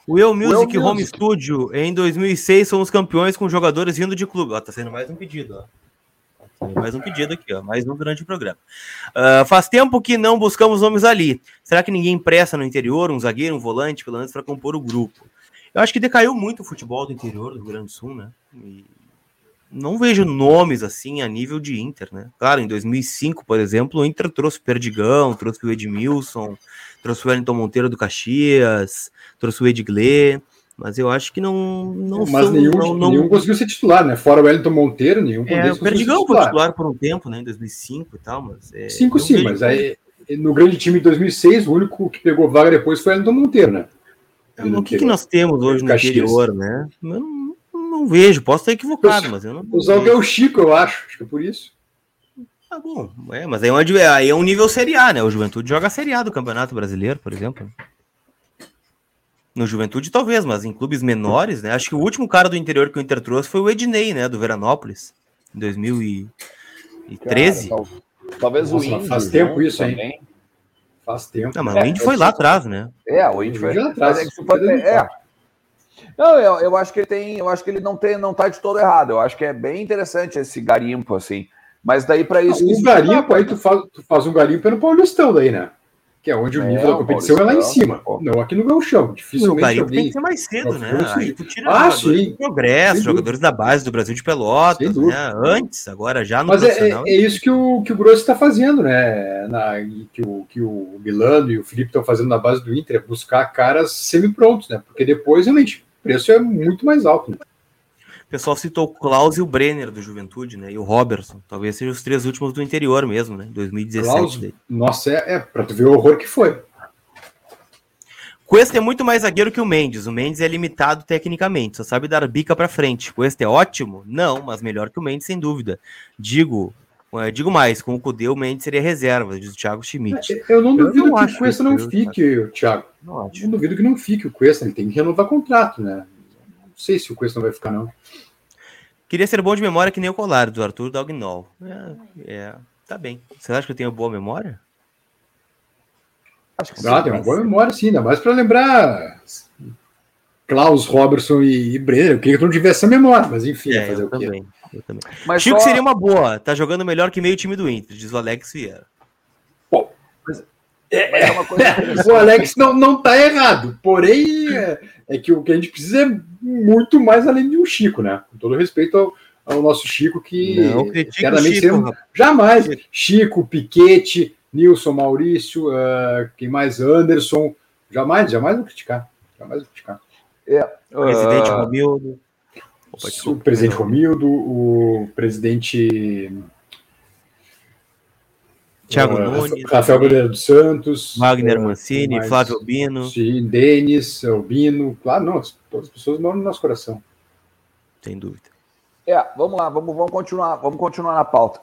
B: O Eu Music
A: Will
B: Home
A: Music.
B: Studio, em 2006, somos campeões com jogadores vindo de clube. Ó, tá sendo mais um pedido, ó. Mais um pedido aqui, ó. Mais um durante o programa. Ah, faz tempo que não buscamos nomes ali. Será que ninguém presta no interior, um zagueiro, um volante, pelo menos para compor o grupo? Eu acho que decaiu muito o futebol do interior do Rio Grande do Sul, né? E não vejo nomes assim a nível de Inter, né? Claro, em 2005, por exemplo, o Inter trouxe o Perdigão, trouxe o Edmilson, trouxe o Wellington Monteiro do Caxias, trouxe o Edgley, mas eu acho que não. não
C: Mas
B: são-
C: nenhum,
B: não, não-
C: nenhum conseguiu ser titular, né? Fora o Wellington Monteiro, nenhum
B: É, o Perdigão foi titular por um tempo, né? Em 2005 e tal, mas. É,
C: Cinco
B: eu
C: sim, mas aí no grande time de 2006, o único que pegou vaga depois foi o Wellington Monteiro, né?
B: Então, O que, que nós temos hoje no
C: Caxias.
B: interior, né? Eu não, não vejo, posso estar equivocado, mas eu não.
C: O Zalga é o Chico, eu acho. Acho que é por isso.
B: Tá bom, é, mas aí é, um, adver- aí é um nível Série A, né? O Juventude joga a Série A do Campeonato Brasileiro, por exemplo. No Juventude, talvez, mas em clubes menores, né? Acho que o último cara do interior que o Inter trouxe foi o Ednei, né? Do Veranópolis, em 2013.
A: Cara, tal- talvez
C: Nossa,
A: o Indy.
C: faz tempo
A: junto
C: isso, hein? Faz tempo.
B: Não, mas
A: É,
B: o Indy foi lá atrás, né?
A: É, o Indy foi
C: lá atrás.
A: é for- é. Não, eu, eu acho que ele tem, eu acho que ele não tem, não tá de todo errado. Eu acho que é bem interessante esse garimpo assim. Mas daí para isso
C: o garimpo, aí tu faz, tu faz um garimpo no Paulistão daí, né? Que é onde o
A: É,
C: nível da
A: o
C: competição é lá em cima.
A: pô.
C: Não aqui no Gauchão.
B: O
C: Dificilmente
B: garimpo tem que ser mais cedo, né? Aí tu tira
C: Ah, sim.
B: progresso,
C: Sem
B: jogadores da base do Brasil de Pelotas, né? Antes, agora já no
C: Mas é,
B: profissional.
C: é- é isso que o, que o Grosso está fazendo, né? Na, que, o, que o Milano e o Felipe estão fazendo na base do Inter, é buscar caras semi-prontos, né? Porque depois, realmente, o preço é muito mais alto. Né?
B: O pessoal citou o Klaus e o Brenner do Juventude, né? E o Robertson. Talvez sejam os três últimos do interior mesmo, né? 2017.
C: Klaus,
B: daí.
C: nossa, é, é para tu ver o horror que foi.
B: Cuesta é muito mais zagueiro que o Mendes. O Mendes é limitado tecnicamente, só sabe dar bica pra frente. Cuesta é ótimo? Não, mas melhor que o Mendes, sem dúvida. Digo, eh, digo mais, com o Cudê, o Mendes seria reserva, diz o Thiago Schmidt.
C: Eu não
B: Eu
C: duvido
B: não
C: que
B: acho
C: o Cuesta
B: isso,
C: não
B: eu-
C: fique, Thiago.
B: Não
C: Eu não duvido que não fique o Cuesta, ele tem que renovar contrato, né? Não sei se o Cuesta não vai ficar, não.
B: Queria ser bom de memória que nem o colar do Arthur Dagnol. É, é, tá bem. Você acha que eu tenho boa memória?
A: Acho que
C: Ah,
A: sim,
C: tem uma boa memória, sim, ainda mais para lembrar Klaus, Robertson e, e Brenner. Eu queria que não tivesse essa memória, mas enfim,
B: É,
C: fazer
B: eu
C: o quê?
B: também, eu também.
A: Mas
B: Chico
A: só-
B: seria uma boa. Tá jogando melhor que meio time do Inter, diz o Alex Vieira.
A: mas é uma coisa interessante.
C: O Alex não, não tá errado, porém é, é que o que a gente precisa é muito mais além de um Chico, né? Com todo respeito ao, ao nosso Chico, que
B: Não Chico, rapaz.
C: Jamais. Chico, Piquete, Nilson, Maurício, ah, quem mais? Anderson. Jamais, jamais vou criticar. Jamais vou criticar.
B: Presidente
A: Ah,
B: Romildo. Opa,
C: o presidente Romildo, o presidente
B: Thiago
C: ah,
B: Nunes,
C: Rafael Bandeira dos Santos,
B: Wagner
C: ah,
B: Mancini,
C: mais?
B: Flávio Albino.
C: Sim, Denis, Albino, claro, não, as- todas as pessoas moram no nosso coração.
B: Sem dúvida.
A: É, vamos lá, vamos, vamos continuar, vamos continuar na pauta.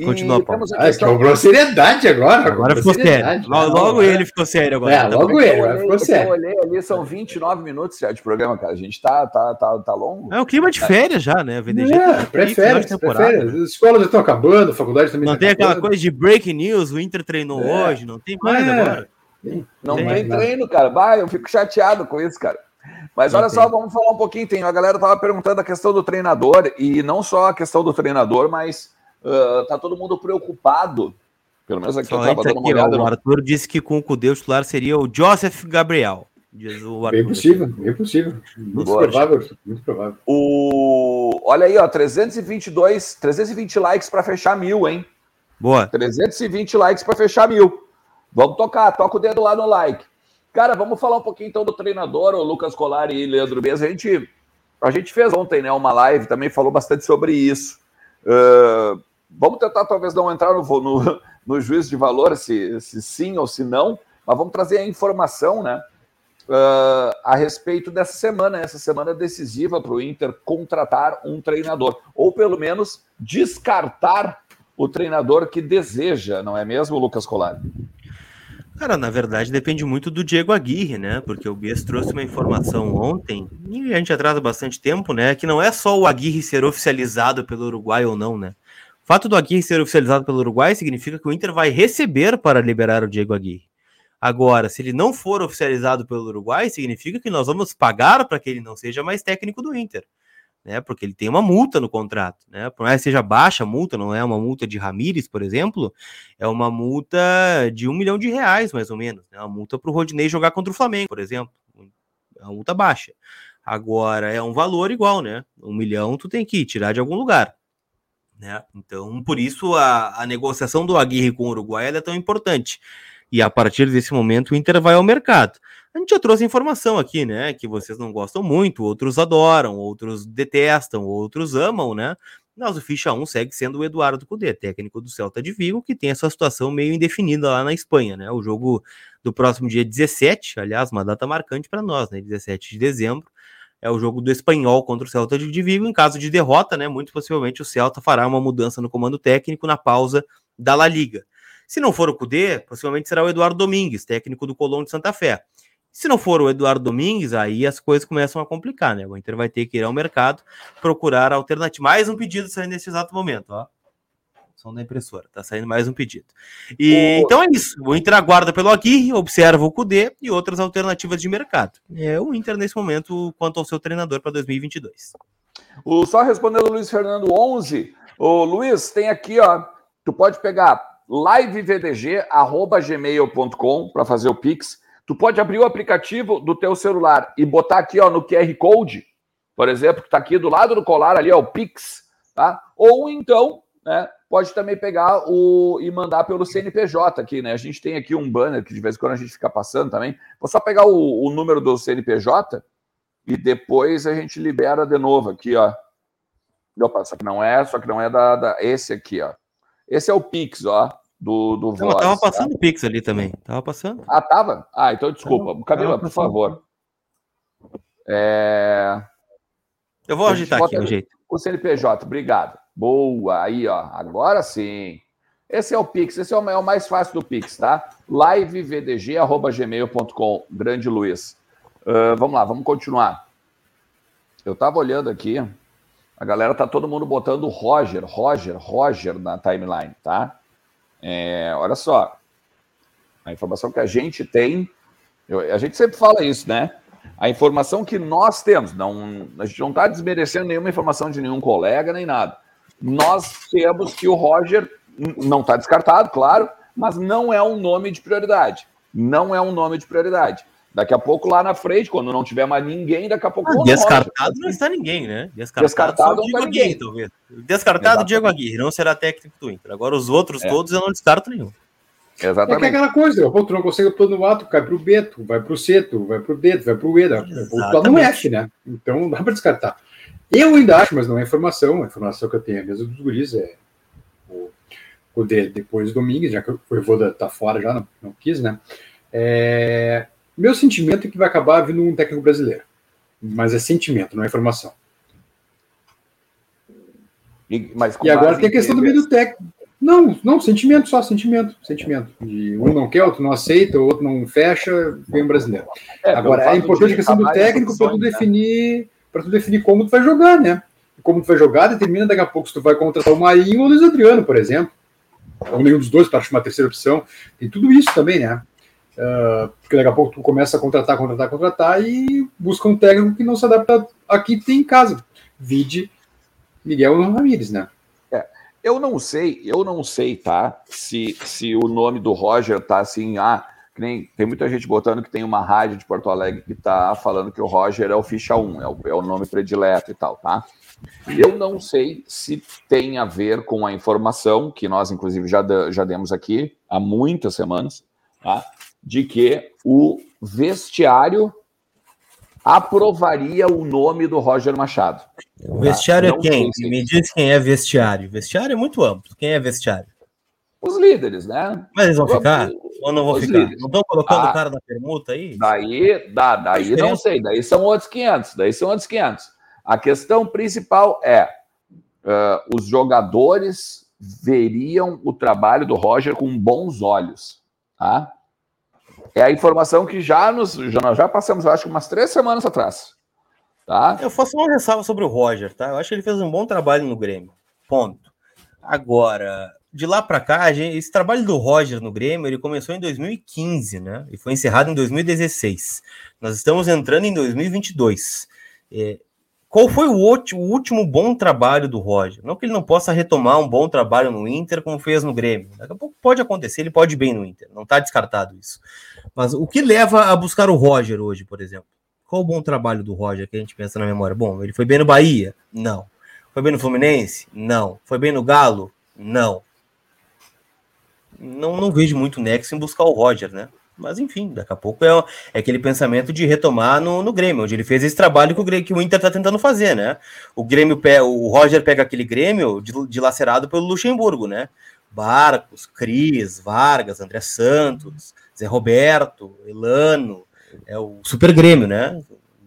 A: E
B: Continua a
A: temos a
C: Ah, que
A: questão-
C: cobrou seriedade agora.
B: Agora ficou
C: seriedade.
B: sério. Logo, logo ele ficou sério agora.
C: É,
B: Tá
C: logo ele,
A: eu
C: agora
A: olhei,
C: ficou
A: eu
C: sério.
A: olhei ali, são 29 minutos já de programa, cara. A gente tá, tá, tá, tá longo.
B: É o clima de férias já, né? O VDG
C: É,
B: tá-
C: prefere, prefere.
B: né?
C: As escolas já estão acabando, a faculdade também
B: Não
C: tá
B: tem aquela
C: acabando.
B: coisa de break news, o Inter treinou
C: É.
B: hoje, não tem mais
C: É.
B: agora.
A: Não
B: Tem,
A: tem treino, cara. Vai, eu fico chateado com isso, cara. Mas olha só, vamos falar um pouquinho. Tem, a galera tava perguntando a questão do treinador, e não só a questão do treinador, mas ah, tá todo mundo preocupado. Pelo menos aqui
B: Só
A: eu tava dando uma
B: aqui, ó,
A: olhada.
B: o
A: no-
B: Arthur disse que com o Cudê o titular seria o Joseph Gabriel. Diz o Arthur.
C: Bem possível, bem possível. Muito
A: Boa,
C: provável, muito provável.
A: O... Olha aí, ó, 322, 320 likes para fechar mil, hein?
B: Boa.
A: 320 likes para fechar mil. Vamos tocar, toca o dedo lá no like. Cara, vamos falar um pouquinho então do treinador, o Lucas Colari e Leandro Bez. A gente, a gente fez ontem né, uma live, também falou bastante sobre isso. Ah, vamos tentar talvez não entrar no, no, no juízo de valor, se, se sim ou se não, mas vamos trazer a informação, né? ah, a respeito dessa semana, essa semana decisiva para o Inter contratar um treinador, ou pelo menos descartar o treinador que deseja, não é mesmo, Lucas Colari?
B: Cara, na verdade depende muito do Diego Aguirre, né? Porque o Bias trouxe uma informação ontem, e a gente atrasa bastante tempo, né? Que não é só o Aguirre ser oficializado pelo Uruguai ou não, né? O fato do Aguirre ser oficializado pelo Uruguai significa que o Inter vai receber para liberar o Diego Aguirre. Agora, se ele não for oficializado pelo Uruguai, significa que nós vamos pagar para que ele não seja mais técnico do Inter né? Porque ele tem uma multa no contrato, né? Por mais que seja baixa a multa, não é uma multa de Ramires, por exemplo, é uma multa de um milhão de reais, mais ou menos, né? Uma multa para o Rodinei jogar contra o Flamengo, por exemplo. É uma multa baixa. Agora é um valor igual, né? Um milhão tu tem que tirar de algum lugar. Né? Então, por isso a, a negociação do Aguirre com o Uruguai é tão importante. E a partir desse momento o Inter vai ao mercado. A gente já trouxe informação aqui, né? Que vocês não gostam muito, outros adoram, outros detestam, outros amam, né? Mas o ficha 1 segue sendo o Eduardo Cudê, técnico do Celta de Vigo, que tem essa situação meio indefinida lá na Espanha, né? O jogo do próximo dia 17, aliás, uma data marcante para nós, né? 17 de dezembro, é o jogo do Espanhol contra o Celta de Vigo. Em caso de derrota, né? Muito possivelmente o Celta fará uma mudança no comando técnico na pausa da La Liga. Se não for o Cudê, possivelmente será o Eduardo Domingues, técnico do Colón de Santa Fé. Se não for o Eduardo Domingues, aí as coisas começam a complicar, né? O Inter vai ter que ir ao mercado procurar alternativa. Mais um pedido saindo nesse exato momento, ó. Som da impressora, tá saindo mais um pedido. E o... então é isso. O Inter aguarda pelo Aguirre, observa o Cudê e outras alternativas de mercado. É o Inter nesse momento quanto ao seu treinador para 2022.
A: O, só respondendo o Luiz Fernando 11. O Luiz, tem aqui, ó. Tu pode pegar livevdg@gmail.com para fazer o Pix Tu pode abrir o aplicativo do teu celular e botar aqui ó, no QR Code, por exemplo, que está aqui do lado do colar ali, ó, o Pix, tá? Ou então, né, pode também pegar o e mandar pelo CNPJ aqui, né? A gente tem aqui um banner que de vez em quando a gente fica passando também. Vou só pegar o, o número do CNPJ e depois a gente libera de novo aqui, ó. Opa, só que não é, só que não é da, da esse aqui, ó. Esse é o Pix, ó do, do
B: Voz. Tava tá? passando o Pix ali também. Tava passando.
A: Ah, tava? Ah, então desculpa. Camila, por favor. É...
B: Eu vou agitar aqui o jeito.
A: O CNPJ, obrigado. Boa, aí, ó. Agora sim. Esse é o Pix, esse é o mais fácil do Pix, tá? livevdg.gmail.com. Grande Luiz. Uh, vamos lá, vamos continuar. Eu tava olhando aqui, a galera tá todo mundo botando Roger, Roger, Roger na timeline, tá? É, olha só, a informação que a gente tem, eu, a gente sempre fala isso, né? A informação que nós temos, não, a gente não está desmerecendo nenhuma informação de nenhum colega nem nada. Nós temos que o Roger não está descartado, claro, mas não é um nome de prioridade. Não é um nome de prioridade. Daqui a pouco, lá na frente, quando não tiver mais ninguém, daqui a pouco.
B: Ah, descartado não está ninguém, né? Descartado, descartado não Diego Aguirre, talvez. Descartado Exatamente. Diego Aguirre, não será técnico do Inter. Agora, os outros é. todos eu não descarto nenhum.
C: Exatamente. É que é aquela coisa, o tu não consegue pôr no ato, cai pro Beto, vai pro Ceto, vai pro Dedo, vai pro Eda. O não F, né? Então não dá para descartar. Eu ainda acho, mas não é informação, a informação que eu tenho é mesmo dos guris é o, o de, depois do Domingues, já que o Evoda tá fora já, não, não quis, né? É, meu sentimento é que vai acabar vindo um técnico brasileiro. Mas é sentimento, não é informação. E, mas e agora tem a questão do meio técnico. Não, não, sentimento só, sentimento, sentimento. De um não quer, outro não aceita, outro não fecha, vem um brasileiro. É, agora, é importante a questão do técnico para tu né? Para tu definir como tu vai jogar, né? como tu vai jogar, determina daqui a pouco se tu vai contratar o Marinho ou o Luiz Adriano, por exemplo. Ou nenhum dos dois para uma terceira opção. Tem tudo isso também, né? Uh, porque daqui a pouco tu começa a contratar, contratar, contratar e busca um técnico que não se adapta aqui tem em casa. Vide Miguel Ramírez, né?
A: É, eu não sei, eu não sei, tá? Se, se o nome do Roger tá assim, ah, nem, tem muita gente botando que tem uma rádio de Porto Alegre que tá falando que o Roger é o ficha 1, é o, é o nome predileto e tal, tá? Eu não sei se tem a ver com a informação que nós, inclusive, já, já demos aqui há muitas semanas, tá? de que o vestiário aprovaria o nome do Roger Machado.
B: O vestiário tá? é quem? Me diz quem é vestiário. Vestiário é muito amplo. Quem é vestiário?
A: Os líderes, né?
B: Mas eles vão ficar? Ou não Os ficar? Líderes. Não estão colocando ah, o cara na permuta aí?
A: Daí, dá, daí não sei. Daí são outros 500. Daí são outros 500. A questão principal é uh, os jogadores veriam o trabalho do Roger com bons olhos, tá? É a informação que já nos já, nós já passamos, eu acho, umas três semanas atrás. Tá?
B: Eu faço uma ressalva sobre o Roger, tá? Eu acho que ele fez um bom trabalho no Grêmio. Ponto. Agora, de lá para cá, gente, esse trabalho do Roger no Grêmio, ele começou em 2015, né? E foi encerrado em 2016. Nós estamos entrando em 2022. É, qual foi o, último, o último bom trabalho do Roger? Não que ele não possa retomar um bom trabalho no Inter, como fez no Grêmio. Daqui a pouco pode acontecer, ele pode ir bem no Inter. Não está descartado isso. Mas o que leva a buscar o Roger hoje, por exemplo? Qual o bom trabalho do Roger que a gente pensa na memória? Bom, ele foi bem no Bahia? Não. Foi bem no Fluminense? Não. Foi bem no Galo? Não. Não, não vejo muito nexo em buscar o Roger, né? Mas enfim, daqui a pouco é, é aquele pensamento de retomar no, no Grêmio, onde ele fez esse trabalho que o, que o Inter está tentando fazer, né? O Grêmio, o Roger pega aquele Grêmio dilacerado pelo Luxemburgo, né? Barcos, Cris, Vargas, André Santos, Zé Roberto, Elano, é o Super Grêmio, né?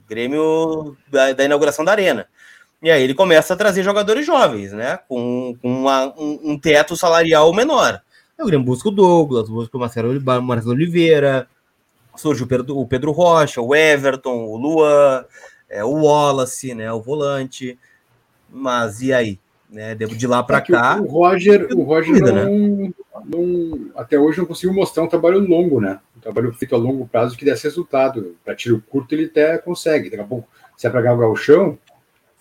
B: Grêmio da, da, inauguração da Arena. E aí ele começa a trazer jogadores jovens, né? Com, com uma, um, um, teto salarial menor. O Grêmio busca o Douglas, busca o Marcelo, Oliveira, surge o Pedro, o Pedro Rocha, o Everton, o Luan, é, o Wallace, né? O volante. Mas e aí? Né, de lá para é cá.
C: O Roger, o Roger não, né? não, até hoje não conseguiu mostrar um trabalho longo, né? trabalho feito a longo prazo que desse resultado. Para tiro curto, ele até consegue. Daqui a pouco, se é para ganhar o chão,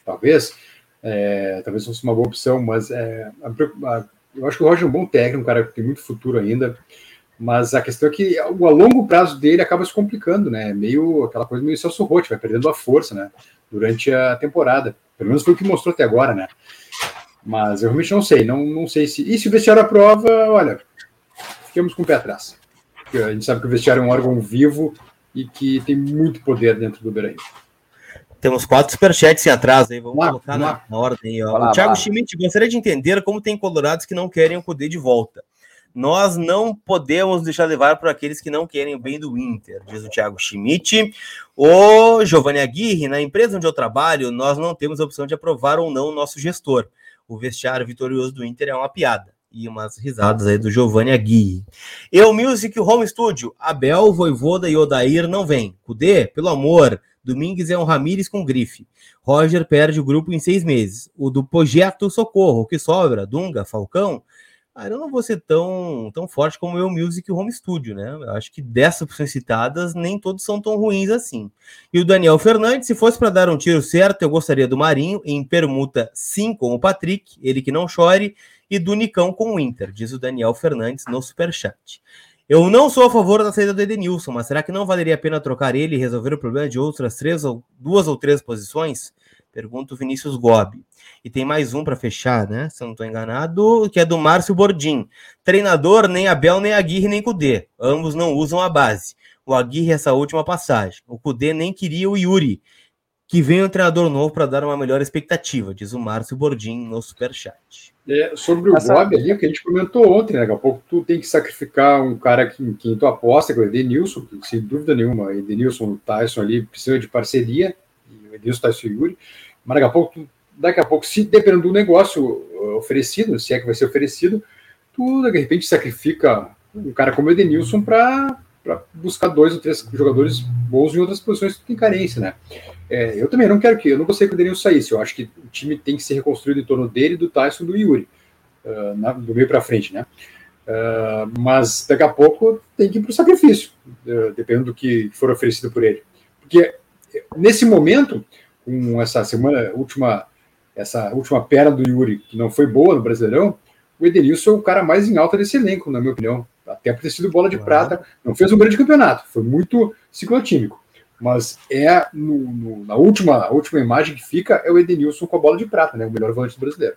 C: talvez, é, talvez fosse uma boa opção, mas é, a, a, eu acho que o Roger é um bom técnico, um cara que tem muito futuro ainda. Mas a questão é que o a longo prazo dele acaba se complicando, né? Meio aquela coisa meio Celso Roth, vai perdendo a força, né? Durante a temporada. Pelo menos foi o que mostrou até agora, né? Mas eu realmente não sei, não, não sei se. E se o vestiário aprova, olha, ficamos com o pé atrás a gente sabe que o vestiário é um órgão vivo e que tem muito poder dentro do Beira
B: Temos quatro superchats em atrás aí, vamos lá, colocar na, na, ordem. Ó. Lá, o Thiago Schmidt gostaria de entender como tem colorados que não querem o poder de volta. Nós não podemos deixar levar por aqueles que não querem o bem do Inter, diz o Thiago Schmidt. O Giovanni Aguirre, na empresa onde eu trabalho, nós não temos a opção de aprovar ou não o nosso gestor. O vestiário vitorioso do Inter é uma piada e umas risadas aí do Giovanni Aguirre. Eu Music Home Studio, Abel, Voivoda e Odair não vem. Cudê, pelo amor, Domingues é um Ramires com grife. Roger perde o grupo em seis meses. O do projeto Socorro, o que sobra? Dunga, Falcão? Ah, eu não vou ser tão, tão forte como o Music Home Studio, né? Eu acho que dessas opções citadas, nem todos são tão ruins assim. E o Daniel Fernandes, se fosse para dar um tiro certo, eu gostaria do Marinho em permuta sim com o Patrick, ele que não chore, e do Nicão com o Inter, diz o Daniel Fernandes no superchat. Eu não sou a favor da saída do Edenilson, mas será que não valeria a pena trocar ele e resolver o problema de outras três ou duas ou três posições? Pergunta o Vinícius Gobi. E tem mais um para fechar, né? Se eu não estou enganado, que é do Márcio Bordim. Treinador, nem Abel, nem Aguirre, nem Cudê. Ambos não usam a base. O Aguirre, essa última passagem. O Cudê nem queria o Yuri. Que venha um treinador novo para dar uma melhor expectativa, diz o Márcio Bordim no superchat.
C: É, sobre o Essa... Bob ali, que a gente comentou ontem, né? Daqui a pouco tu tem que sacrificar um cara que, quem tu aposta, que é o Edenilson, que, sem dúvida nenhuma, Edenilson, o Tyson ali precisa de parceria, o Edenilson, Tyson e Yuri, mas daqui a pouco, tu, daqui a pouco, se dependendo do negócio uh, oferecido, se é que vai ser oferecido, tu de repente sacrifica um cara como o Edenilson para buscar dois ou três jogadores bons em outras posições que tu tem carência, né? É, eu também não quero que, eu não gostei que o Denilson saísse. Eu acho que o time tem que ser reconstruído em torno dele, do Tyson do Yuri, uh, na, do meio para frente, né? Uh, mas daqui a pouco tem que ir para o sacrifício, uh, dependendo do que for oferecido por ele. Porque nesse momento, com essa semana última, essa última perna do Yuri, que não foi boa no Brasileirão, o Edenilson é o cara mais em alta desse elenco, na minha opinião. Até por ter sido bola de prata, não fez um grande campeonato, foi muito ciclotímico mas é no, no, na última, última imagem que fica é o Edenilson com a bola de prata, né? O melhor volante brasileiro.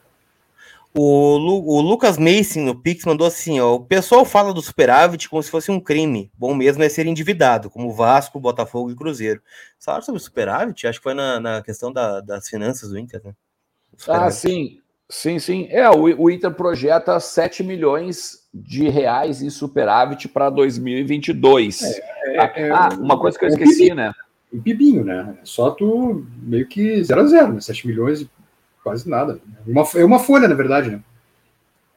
B: O, Lu, o Lucas Mason no Pix mandou assim: ó, o pessoal fala do superávit como se fosse um crime. Bom mesmo é ser endividado, como Vasco, Botafogo e Cruzeiro. Falaram sobre o superávit? Acho que foi na, na questão da, das finanças do Inter, né?
A: Ah, sim. Sim, sim. É, o, o Inter projeta 7 milhões de reais em superávit para 2022. É, é, ah, é, ah, uma coisa que eu esqueci,
C: pibinho,
A: né?
C: Um pibinho, né? É só tu meio que 0 a 0, né? 7 milhões e quase nada. Uma, é uma folha, na verdade, né?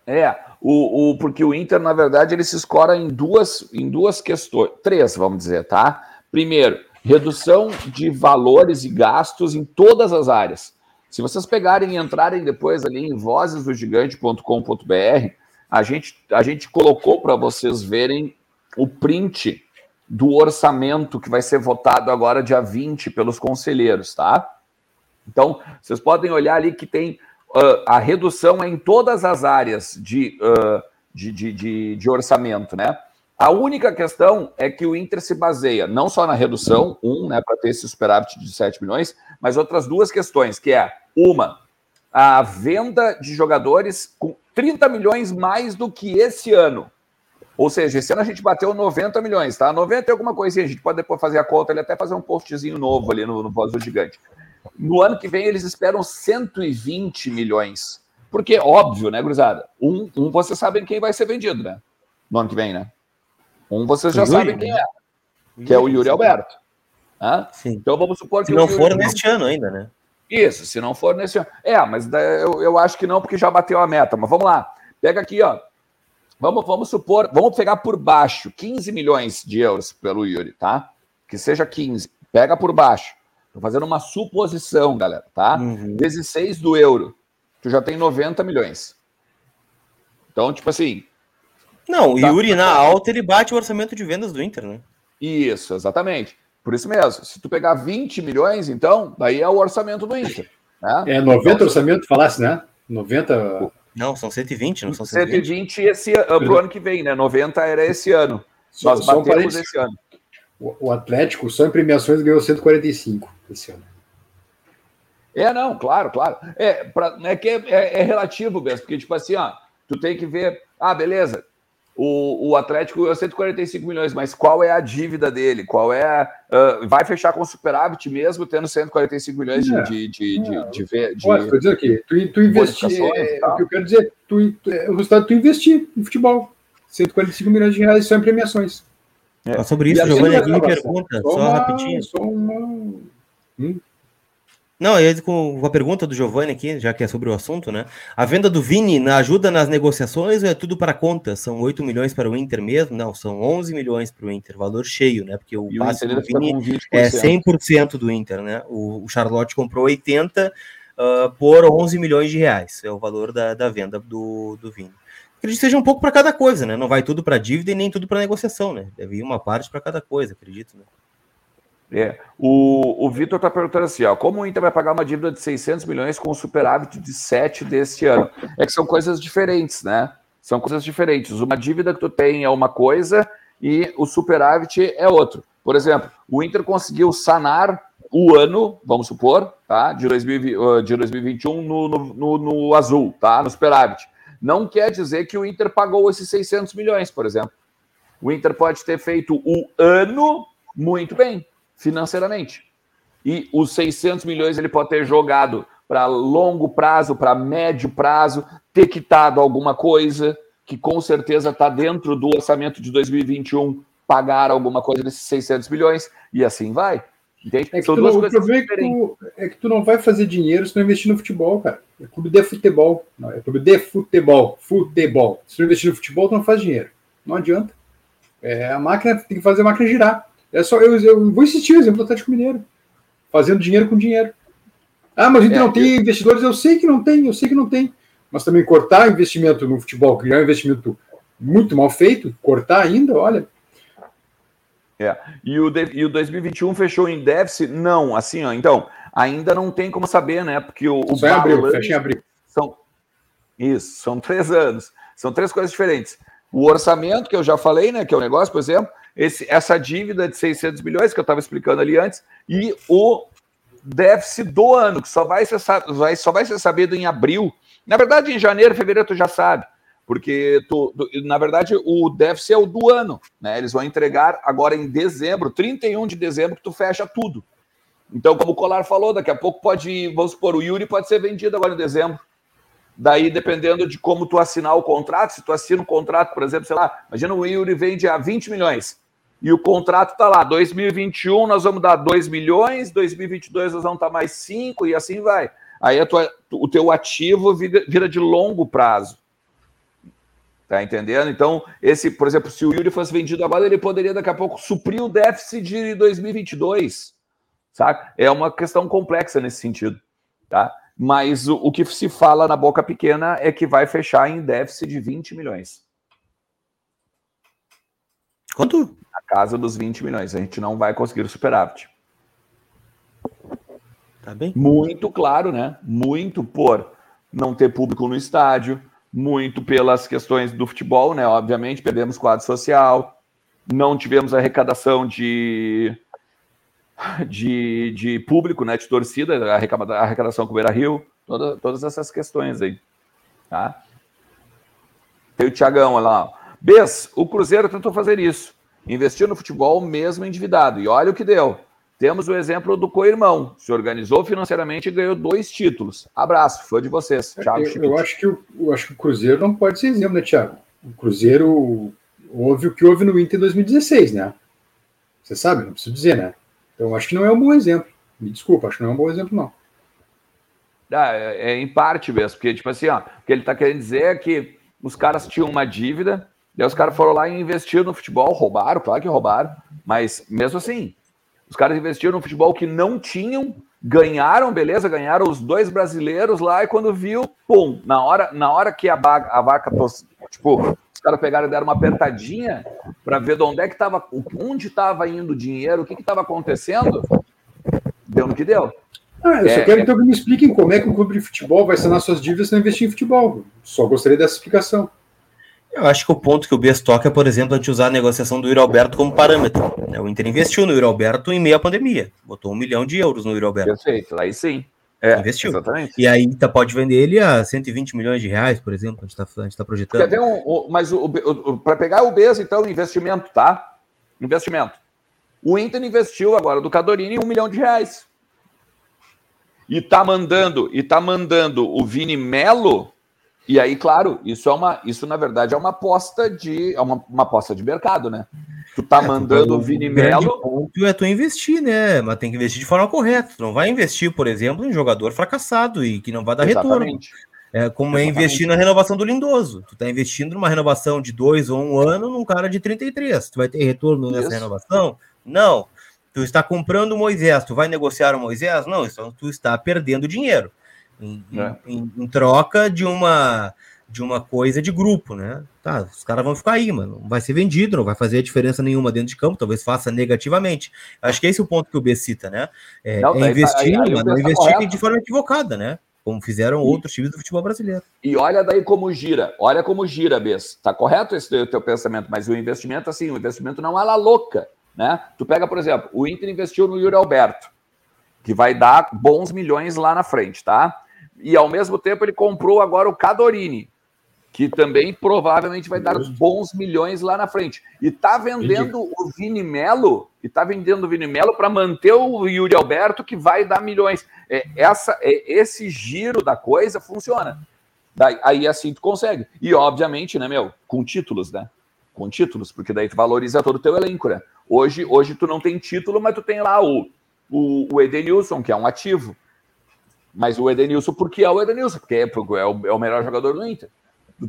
A: É, o, o, porque o Inter, na verdade, ele se escora em duas, em duas questões, três, vamos dizer, tá? Primeiro, redução de valores e gastos em todas as áreas. Se vocês pegarem e entrarem depois ali em vozesdogigante.com.br, a gente, a gente colocou para vocês verem o print do orçamento que vai ser votado agora dia 20 pelos conselheiros, tá? Então, vocês podem olhar ali que tem uh, a redução é em todas as áreas de, uh, de, de, de, de orçamento, né? A única questão é que o Inter se baseia não só na redução, um, né, para ter esse superávit de 7 milhões, mas outras duas questões, que é uma, a venda de jogadores com 30 milhões mais do que esse ano. Ou seja, esse ano a gente bateu 90 milhões, tá? 90 é alguma coisinha, a gente pode depois fazer a conta, ele até fazer um postzinho novo ali no, no Voz do Gigante. No ano que vem eles esperam 120 milhões. Porque, óbvio, né, Cruzada? Um, um vocês sabem quem vai ser vendido, né? No ano que vem, né? Um vocês já Yuri, sabem quem né? é. Que é o Yuri Alberto. Ah?
B: Então vamos supor que. Se não for neste ano ainda, né?
A: Isso, se não for nesse ano. É, mas eu, eu acho que não, porque já bateu a meta. Mas vamos lá. Pega aqui, ó. Vamos, vamos supor, vamos pegar por baixo 15 milhões de euros pelo Yuri, tá? Que seja 15. Pega por baixo. Tô fazendo uma suposição, galera, tá? Uhum. Vezes 6 do euro. Tu já tem 90 milhões. Então, tipo assim.
B: Não, o tá. Yuri na alta ele bate o orçamento de vendas do Inter, né?
A: Isso, exatamente. Por isso mesmo. Se tu pegar 20 milhões, então, daí é o orçamento do Inter.
C: Né? É 90 então, orçamento, falasse, né? 90.
B: Não, são 120, não são
A: 120. 120 esse, pro ano que vem, né? 90 era esse ano.
C: Só, Nós só batemos esse ano. O Atlético, só em premiações, ganhou 145 esse ano.
A: É, não, claro, claro. É, pra, é que é, é, é relativo mesmo, porque, tipo assim, ó, tu tem que ver, ah, beleza, o, o Atlético ganhou 145 milhões, mas qual é a dívida dele? Qual é. Uh, vai fechar com superávit mesmo tendo 145 milhões de. É, de, de, de, de, de, de
C: Olha, estou dizendo aqui, tu, tu investir. É, o que eu quero dizer, tu, tu, é, o resultado tu investir no futebol. 145 milhões de reais só em premiações.
B: É. Sobre isso, Giovanni aqui me pergunta, só, só rapidinho. Só uma... Hum? Não, com a pergunta do Giovanni aqui, já que é sobre o assunto, né? A venda do Vini na ajuda nas negociações ou é tudo para conta? São 8 milhões para o Inter mesmo? Não, são 11 milhões para o Inter, valor cheio, né? Porque o e passe do Vini é 100% do Inter, né? O, o Charlotte comprou 80 uh, por 11 milhões de reais, é o valor da, da venda do, do Vini acredito que seja um pouco para cada coisa, né? Não vai tudo para dívida e nem tudo para negociação, né? Deve ir uma parte para cada coisa, acredito. Né?
A: É. O, o Vitor está perguntando assim: ó, como o Inter vai pagar uma dívida de 600 milhões com um superávit de 7 deste ano? É que são coisas diferentes, né? São coisas diferentes. Uma dívida que tu tem é uma coisa e o superávit é outro. Por exemplo, o Inter conseguiu sanar o ano, vamos supor, tá? De, 2020, de 2021 no, no, no, no azul, tá? No superávit não quer dizer que o Inter pagou esses 600 milhões, por exemplo. O Inter pode ter feito o ano muito bem, financeiramente. E os 600 milhões ele pode ter jogado para longo prazo, para médio prazo, ter quitado alguma coisa que com certeza está dentro do orçamento de 2021, pagar alguma coisa desses 600 milhões, e assim vai.
C: Entende? É que, tu, o problema é que, tu, é que tu não vai fazer dinheiro se não investir no futebol, cara. É clube de futebol. Não, é clube de futebol. Futebol. Se não investir no futebol, tu não faz dinheiro. Não adianta. É, a máquina tem que fazer a máquina girar. É só, eu, eu vou insistir no exemplo do Atlético Mineiro. Fazendo dinheiro com dinheiro. Ah, mas a gente é, não tem eu... investidores. Eu sei que não tem, eu sei que não tem. Mas também cortar investimento no futebol, criar um investimento muito mal feito, cortar ainda, olha,
A: é. E o, de, e o 2021 fechou em déficit? Não, assim, ó. Então, ainda não tem como saber, né? Porque o. o
C: Só abril, fecha em abril.
A: São, isso, são três anos. São três coisas diferentes. O orçamento, que eu já falei, né? Que é o negócio, por exemplo, esse, essa dívida de 600 milhões, que eu estava explicando ali antes, e o déficit do ano, que só vai ser, só vai ser sabido em abril. Na verdade, em janeiro, fevereiro, tu já sabe porque tu, tu, na verdade o déficit é o do ano, né? Eles vão entregar agora em dezembro, 31 de dezembro, que tu fecha tudo. Então, como o Colar falou, daqui a pouco pode, vamos supor, o Yuri pode ser vendido agora em dezembro. Daí, dependendo de como tu assinar o contrato, se tu assina um contrato, por exemplo, sei lá, imagina o Yuri vende a 20 milhões e o contrato tá lá, 2021 nós vamos dar 2 milhões, 2022 nós vamos dar mais 5 e assim vai. Aí tua, o teu ativo vira, vira de longo prazo. Tá entendendo? Então, esse, por exemplo, se o Yuri fosse vendido agora, ele poderia daqui a pouco suprir o déficit de 2022. Saca? É uma questão complexa nesse sentido, tá? Mas o, o que se fala na boca pequena é que vai fechar em déficit de 20 milhões.
B: Quanto?
A: A casa dos 20 milhões. A gente não vai conseguir o superávit.
B: Tá bem?
A: Muito claro, né? Muito por não ter público no estádio, muito pelas questões do futebol, né? Obviamente, perdemos quadro social, não tivemos arrecadação de, de, de público, né? De torcida, arrecadação com o Beira Rio, toda, todas essas questões aí. Tá? Tem o Tiagão lá. Bes, o Cruzeiro tentou fazer isso. Investiu no futebol mesmo endividado. E olha o que deu. Temos o exemplo do co-irmão. Se organizou financeiramente e ganhou dois títulos. Abraço, fã de vocês.
C: Thiago eu, eu, acho que o, eu acho que o Cruzeiro não pode ser exemplo, né, Thiago? O Cruzeiro houve o que houve no Inter em 2016, né? Você sabe, não preciso dizer, né? Então acho que não é um bom exemplo. Me desculpa, acho que não é um bom exemplo, não.
A: Ah, é, é em parte mesmo, porque, tipo assim, ó, o que ele tá querendo dizer é que os caras tinham uma dívida, daí os caras foram lá e investiram no futebol, roubaram, claro que roubaram, mas mesmo assim, os caras investiram no futebol que não tinham, ganharam, beleza, ganharam os dois brasileiros lá, e quando viu, pum, na hora, na hora que a, vaca, a vaca tipo, os caras pegaram e deram uma apertadinha para ver de onde é que estava, onde estava indo o dinheiro, o que estava acontecendo, deu no que deu.
C: Ah, eu só é, quero é... então que me expliquem como é que um clube de futebol vai sanar suas dívidas se não investir em futebol. Só gostaria dessa explicação.
B: Eu acho que o ponto que o Bias toca é, por exemplo, a gente usar a negociação do Yuri Alberto como parâmetro. Né? O Inter investiu no Yuri Alberto em meio à pandemia. Botou um milhão de euros no Yuri Alberto.
A: Perfeito, aí sim.
B: É, investiu. Exatamente. E aí tá, pode vender ele a 120 milhões de reais, por exemplo, a gente está tá projetando.
A: Quer ver um, um mas para pegar o Bias, então, investimento, tá? Investimento. O Inter investiu agora do Cadorini um milhão de reais. E tá mandando, e tá mandando o Vini Melo e aí, claro, isso é uma, isso na verdade é uma aposta de, é uma, uma aposta de mercado, né? Tu tá é, mandando o Vini Melo.
B: ponto é tu investir, né? Mas tem que investir de forma correta. Tu não vai investir, por exemplo, em jogador fracassado e que não vai dar Exatamente. retorno. É como é Exatamente. é investir na renovação do Lindoso. Tu tá investindo numa renovação de dois ou um ano num cara de 33. Tu vai ter retorno nessa isso. renovação? Não. Tu está comprando o Moisés, tu vai negociar o Moisés? Não, então tu está perdendo dinheiro em, é. em, em, troca de uma de uma coisa de grupo, né? Tá, os caras vão ficar aí, mano. Não vai ser vendido, não vai fazer diferença nenhuma dentro de campo, talvez faça negativamente. Acho que esse é o ponto que o B cita, né? É, não, é investir, aí, aí, mas não investir de forma equivocada, né? Como fizeram e, outros times do futebol brasileiro.
A: E olha daí como gira, olha como gira, Bess. Tá correto esse teu pensamento, mas o investimento, assim, o investimento não é lá louca, né? Tu pega, por exemplo, o Inter investiu no Yuri Alberto, que vai dar bons milhões lá na frente, tá? E ao mesmo tempo ele comprou agora o Cadorini, que também provavelmente vai dar bons milhões lá na frente. E tá vendendo o Vini Melo, e tá vendendo o Vini Melo para manter o Yuri Alberto, que vai dar milhões. É, essa, é, esse giro da coisa funciona. Daí, aí assim tu consegue. E obviamente, né, meu, com títulos, né? Com títulos, porque daí tu valoriza todo o teu elenco, né? Hoje, hoje tu não tem título, mas tu tem lá o, o, o Edenilson, que é um ativo. Mas o Edenilson, porque é o Edenilson, porque é, porque é, o, é o melhor jogador do Inter.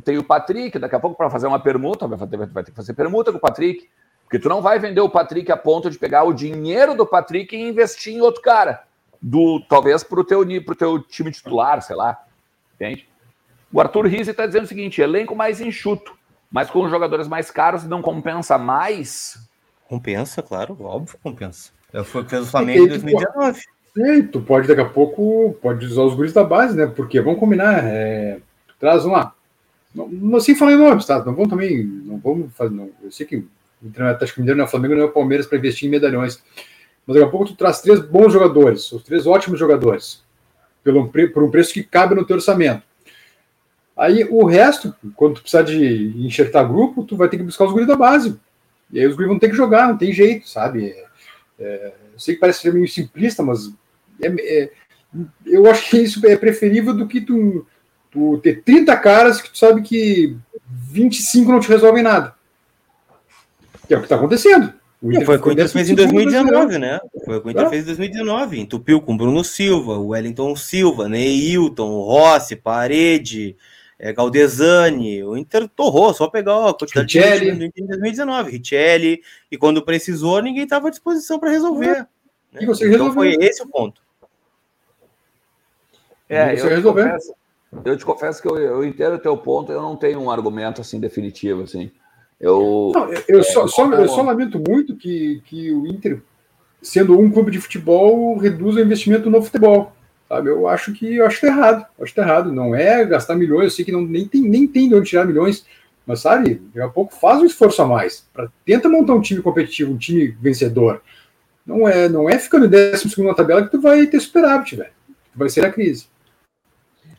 A: Tem o Patrick, daqui a pouco, para fazer uma permuta, vai ter, vai ter que fazer permuta com o Patrick. Porque tu não vai vender o Patrick a ponto de pegar o dinheiro do Patrick e investir em outro cara. Do, talvez para o teu, pro teu time titular, sei lá. Entende? O Arthur Rizzi está dizendo o seguinte: elenco mais enxuto, mas com jogadores mais caros não compensa mais.
B: Compensa, claro, óbvio compensa. Foi o que fez o Flamengo em 2019.
C: É, tu pode daqui a pouco, pode usar os guris da base, né? Porque vamos combinar, é, traz um lá. Não, assim falando nomes, tá? Não vamos também, não vamos fazer, não, eu sei que o Atlético Mineiro não é o Flamengo, não é o Palmeiras para investir em medalhões. Mas daqui a pouco tu traz três bons jogadores, os três ótimos jogadores, pelo, por um preço que cabe no teu orçamento. Aí o resto, quando tu precisar de enxertar grupo, tu vai ter que buscar os guris da base. E aí os guris vão ter que jogar, não tem jeito, sabe? É, é, eu sei que parece meio simplista, mas é, é, eu acho que isso é preferível do que tu, tu ter 30 caras que tu sabe que 25 não te resolvem nada. Que é o que está acontecendo.
B: Foi o que o Inter fez em 2019, né? Foi o que o Inter fez em 2019. Entupiu com Bruno Silva, o Wellington Silva, Neilton, Rossi, Parede, é, Galdesani, o Inter torrou, só pegar a quantidade
C: Richelli.
B: de gente em 2019, Richelli, e quando precisou, ninguém estava à disposição para resolver.
C: E você
B: então
C: resolveu.
B: foi esse o ponto.
A: É,
C: Você
A: eu te, confesso, eu te confesso que eu, eu entendo o teu ponto, eu não tenho um argumento assim definitivo, assim. Eu,
C: Não, eu,
A: É,
C: só, só- eu só lamento muito que, que o Inter, sendo um clube de futebol, reduza o investimento no futebol. Sabe? Eu acho que eu acho que tá errado. Acho que tá errado. Não é gastar milhões, eu sei que não, nem, tem, nem tem de onde tirar milhões, mas sabe, daqui a pouco faz um esforço a mais. Pra, tenta montar um time competitivo, um time vencedor. Não é, não é ficando em décimo segundo na tabela que tu vai ter superávit, velho. Vai ser a crise.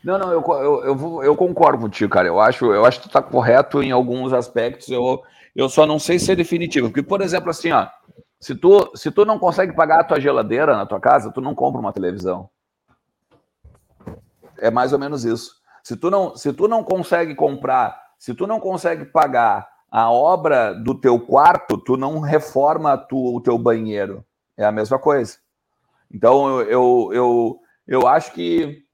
A: Não, não, eu, eu, eu, vou- eu concordo contigo, cara. Eu acho, eu acho que tu tá correto em alguns aspectos. Eu, eu só não sei se é definitivo. Porque, por exemplo, assim, ó, se tu, se tu não consegue pagar a tua geladeira na tua casa, tu não compra uma televisão. É mais ou menos isso. Se tu não, se tu não consegue comprar, se tu não consegue pagar a obra do teu quarto, tu não reforma tu, o teu banheiro. É a mesma coisa. Então, eu, eu, eu, eu acho que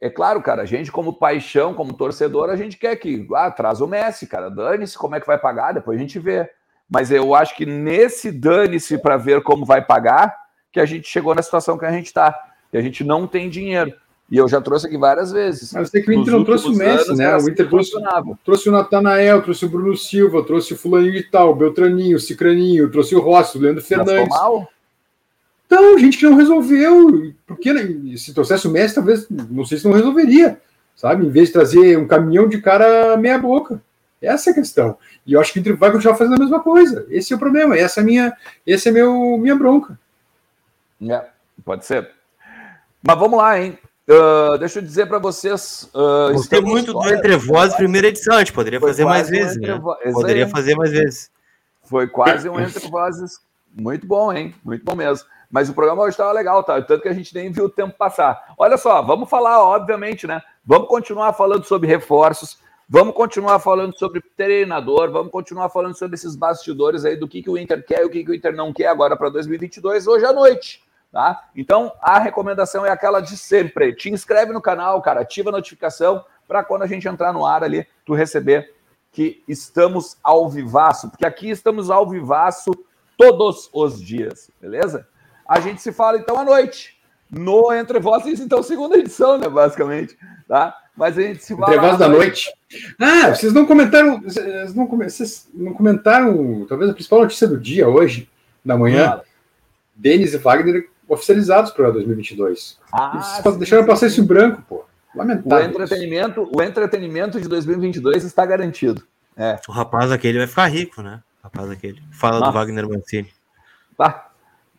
A: é claro, cara, a gente, como paixão, como torcedor, a gente quer que ah, traz o Messi, cara, dane-se como é que vai pagar, depois a gente vê. Mas eu acho que nesse dane-se para ver como vai pagar, que a gente chegou na situação que a gente está, que a gente não tem dinheiro. E eu já trouxe aqui várias vezes.
C: Mas é que o Inter não trouxe o Messi, né?
A: era
C: O
A: assim
C: Inter trouxe, trouxe o Natanael, trouxe o Bruno Silva, trouxe o Fulaninho de Tal, o Beltraninho, o Cicraninho, trouxe o Rossi, o Leandro
A: Mas
C: Fernandes.
A: mal?
C: Então, gente que não resolveu. Porque né, se trouxesse o Messi, talvez, não sei se não resolveria, sabe? Em vez de trazer um caminhão de cara meia boca. Essa é a questão. E eu acho que o Inter vai continuar fazendo a mesma coisa. Esse é o problema. Essa é a minha, esse é meu, minha bronca.
A: É, pode ser. Mas vamos lá, hein? Ah, deixa eu dizer para vocês. ah,
B: Gostei
A: estamos
B: muito do Entre Voz, primeira edição. A gente poderia fazer mais
A: um
B: vezes, né? Poderia fazer mais vezes.
A: Foi quase um entre vozes. Muito bom, hein? Muito bom mesmo. Mas o programa hoje estava legal, tá? Tanto que a gente nem viu o tempo passar. Olha só, vamos falar, obviamente, né? Vamos continuar falando sobre reforços, vamos continuar falando sobre treinador, vamos continuar falando sobre esses bastidores aí do que, que o Inter quer e o que, que o Inter não quer agora para 2022, hoje à noite. Tá? Então, a recomendação é aquela de sempre. Te inscreve no canal, cara, ativa a notificação para quando a gente entrar no ar ali, tu receber que estamos ao vivaço, porque aqui estamos ao vivaço todos os dias, beleza? A gente se fala então à noite, no Entre Vozes, então segunda edição, né, basicamente, tá? Mas a gente se fala...
C: Entre voz
A: à
C: da noite. Ah, vocês não comentaram. Vocês não, vocês não comentaram, talvez a principal notícia do dia hoje, da manhã. Denis e Wagner oficializados para 2022.
A: Ah, sim,
C: deixaram
A: sim,
C: passar
A: sim.
C: isso em branco, pô.
A: O
C: Lamentável. isso.
A: entretenimento, o entretenimento de 2022 está garantido. É,
B: O rapaz aquele vai ficar rico, né? O rapaz aquele. Fala do
A: Nossa.
B: Wagner Mancini.
A: tá.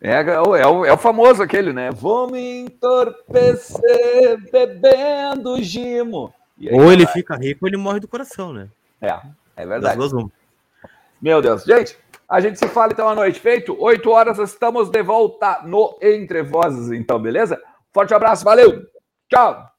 A: É, é o- é o, é o famoso aquele, né? Vou me entorpecer bebendo gimo. Aí,
B: Ou ele fica rico ou ele morre do coração, né?
A: É, é
B: Das
A: verdade.
B: duas, uma.
A: Meu Deus. Gente, a gente se fala então à noite. Feito? 8 horas, estamos de volta no Entre Vozes, então, beleza? Forte abraço, valeu! Tchau!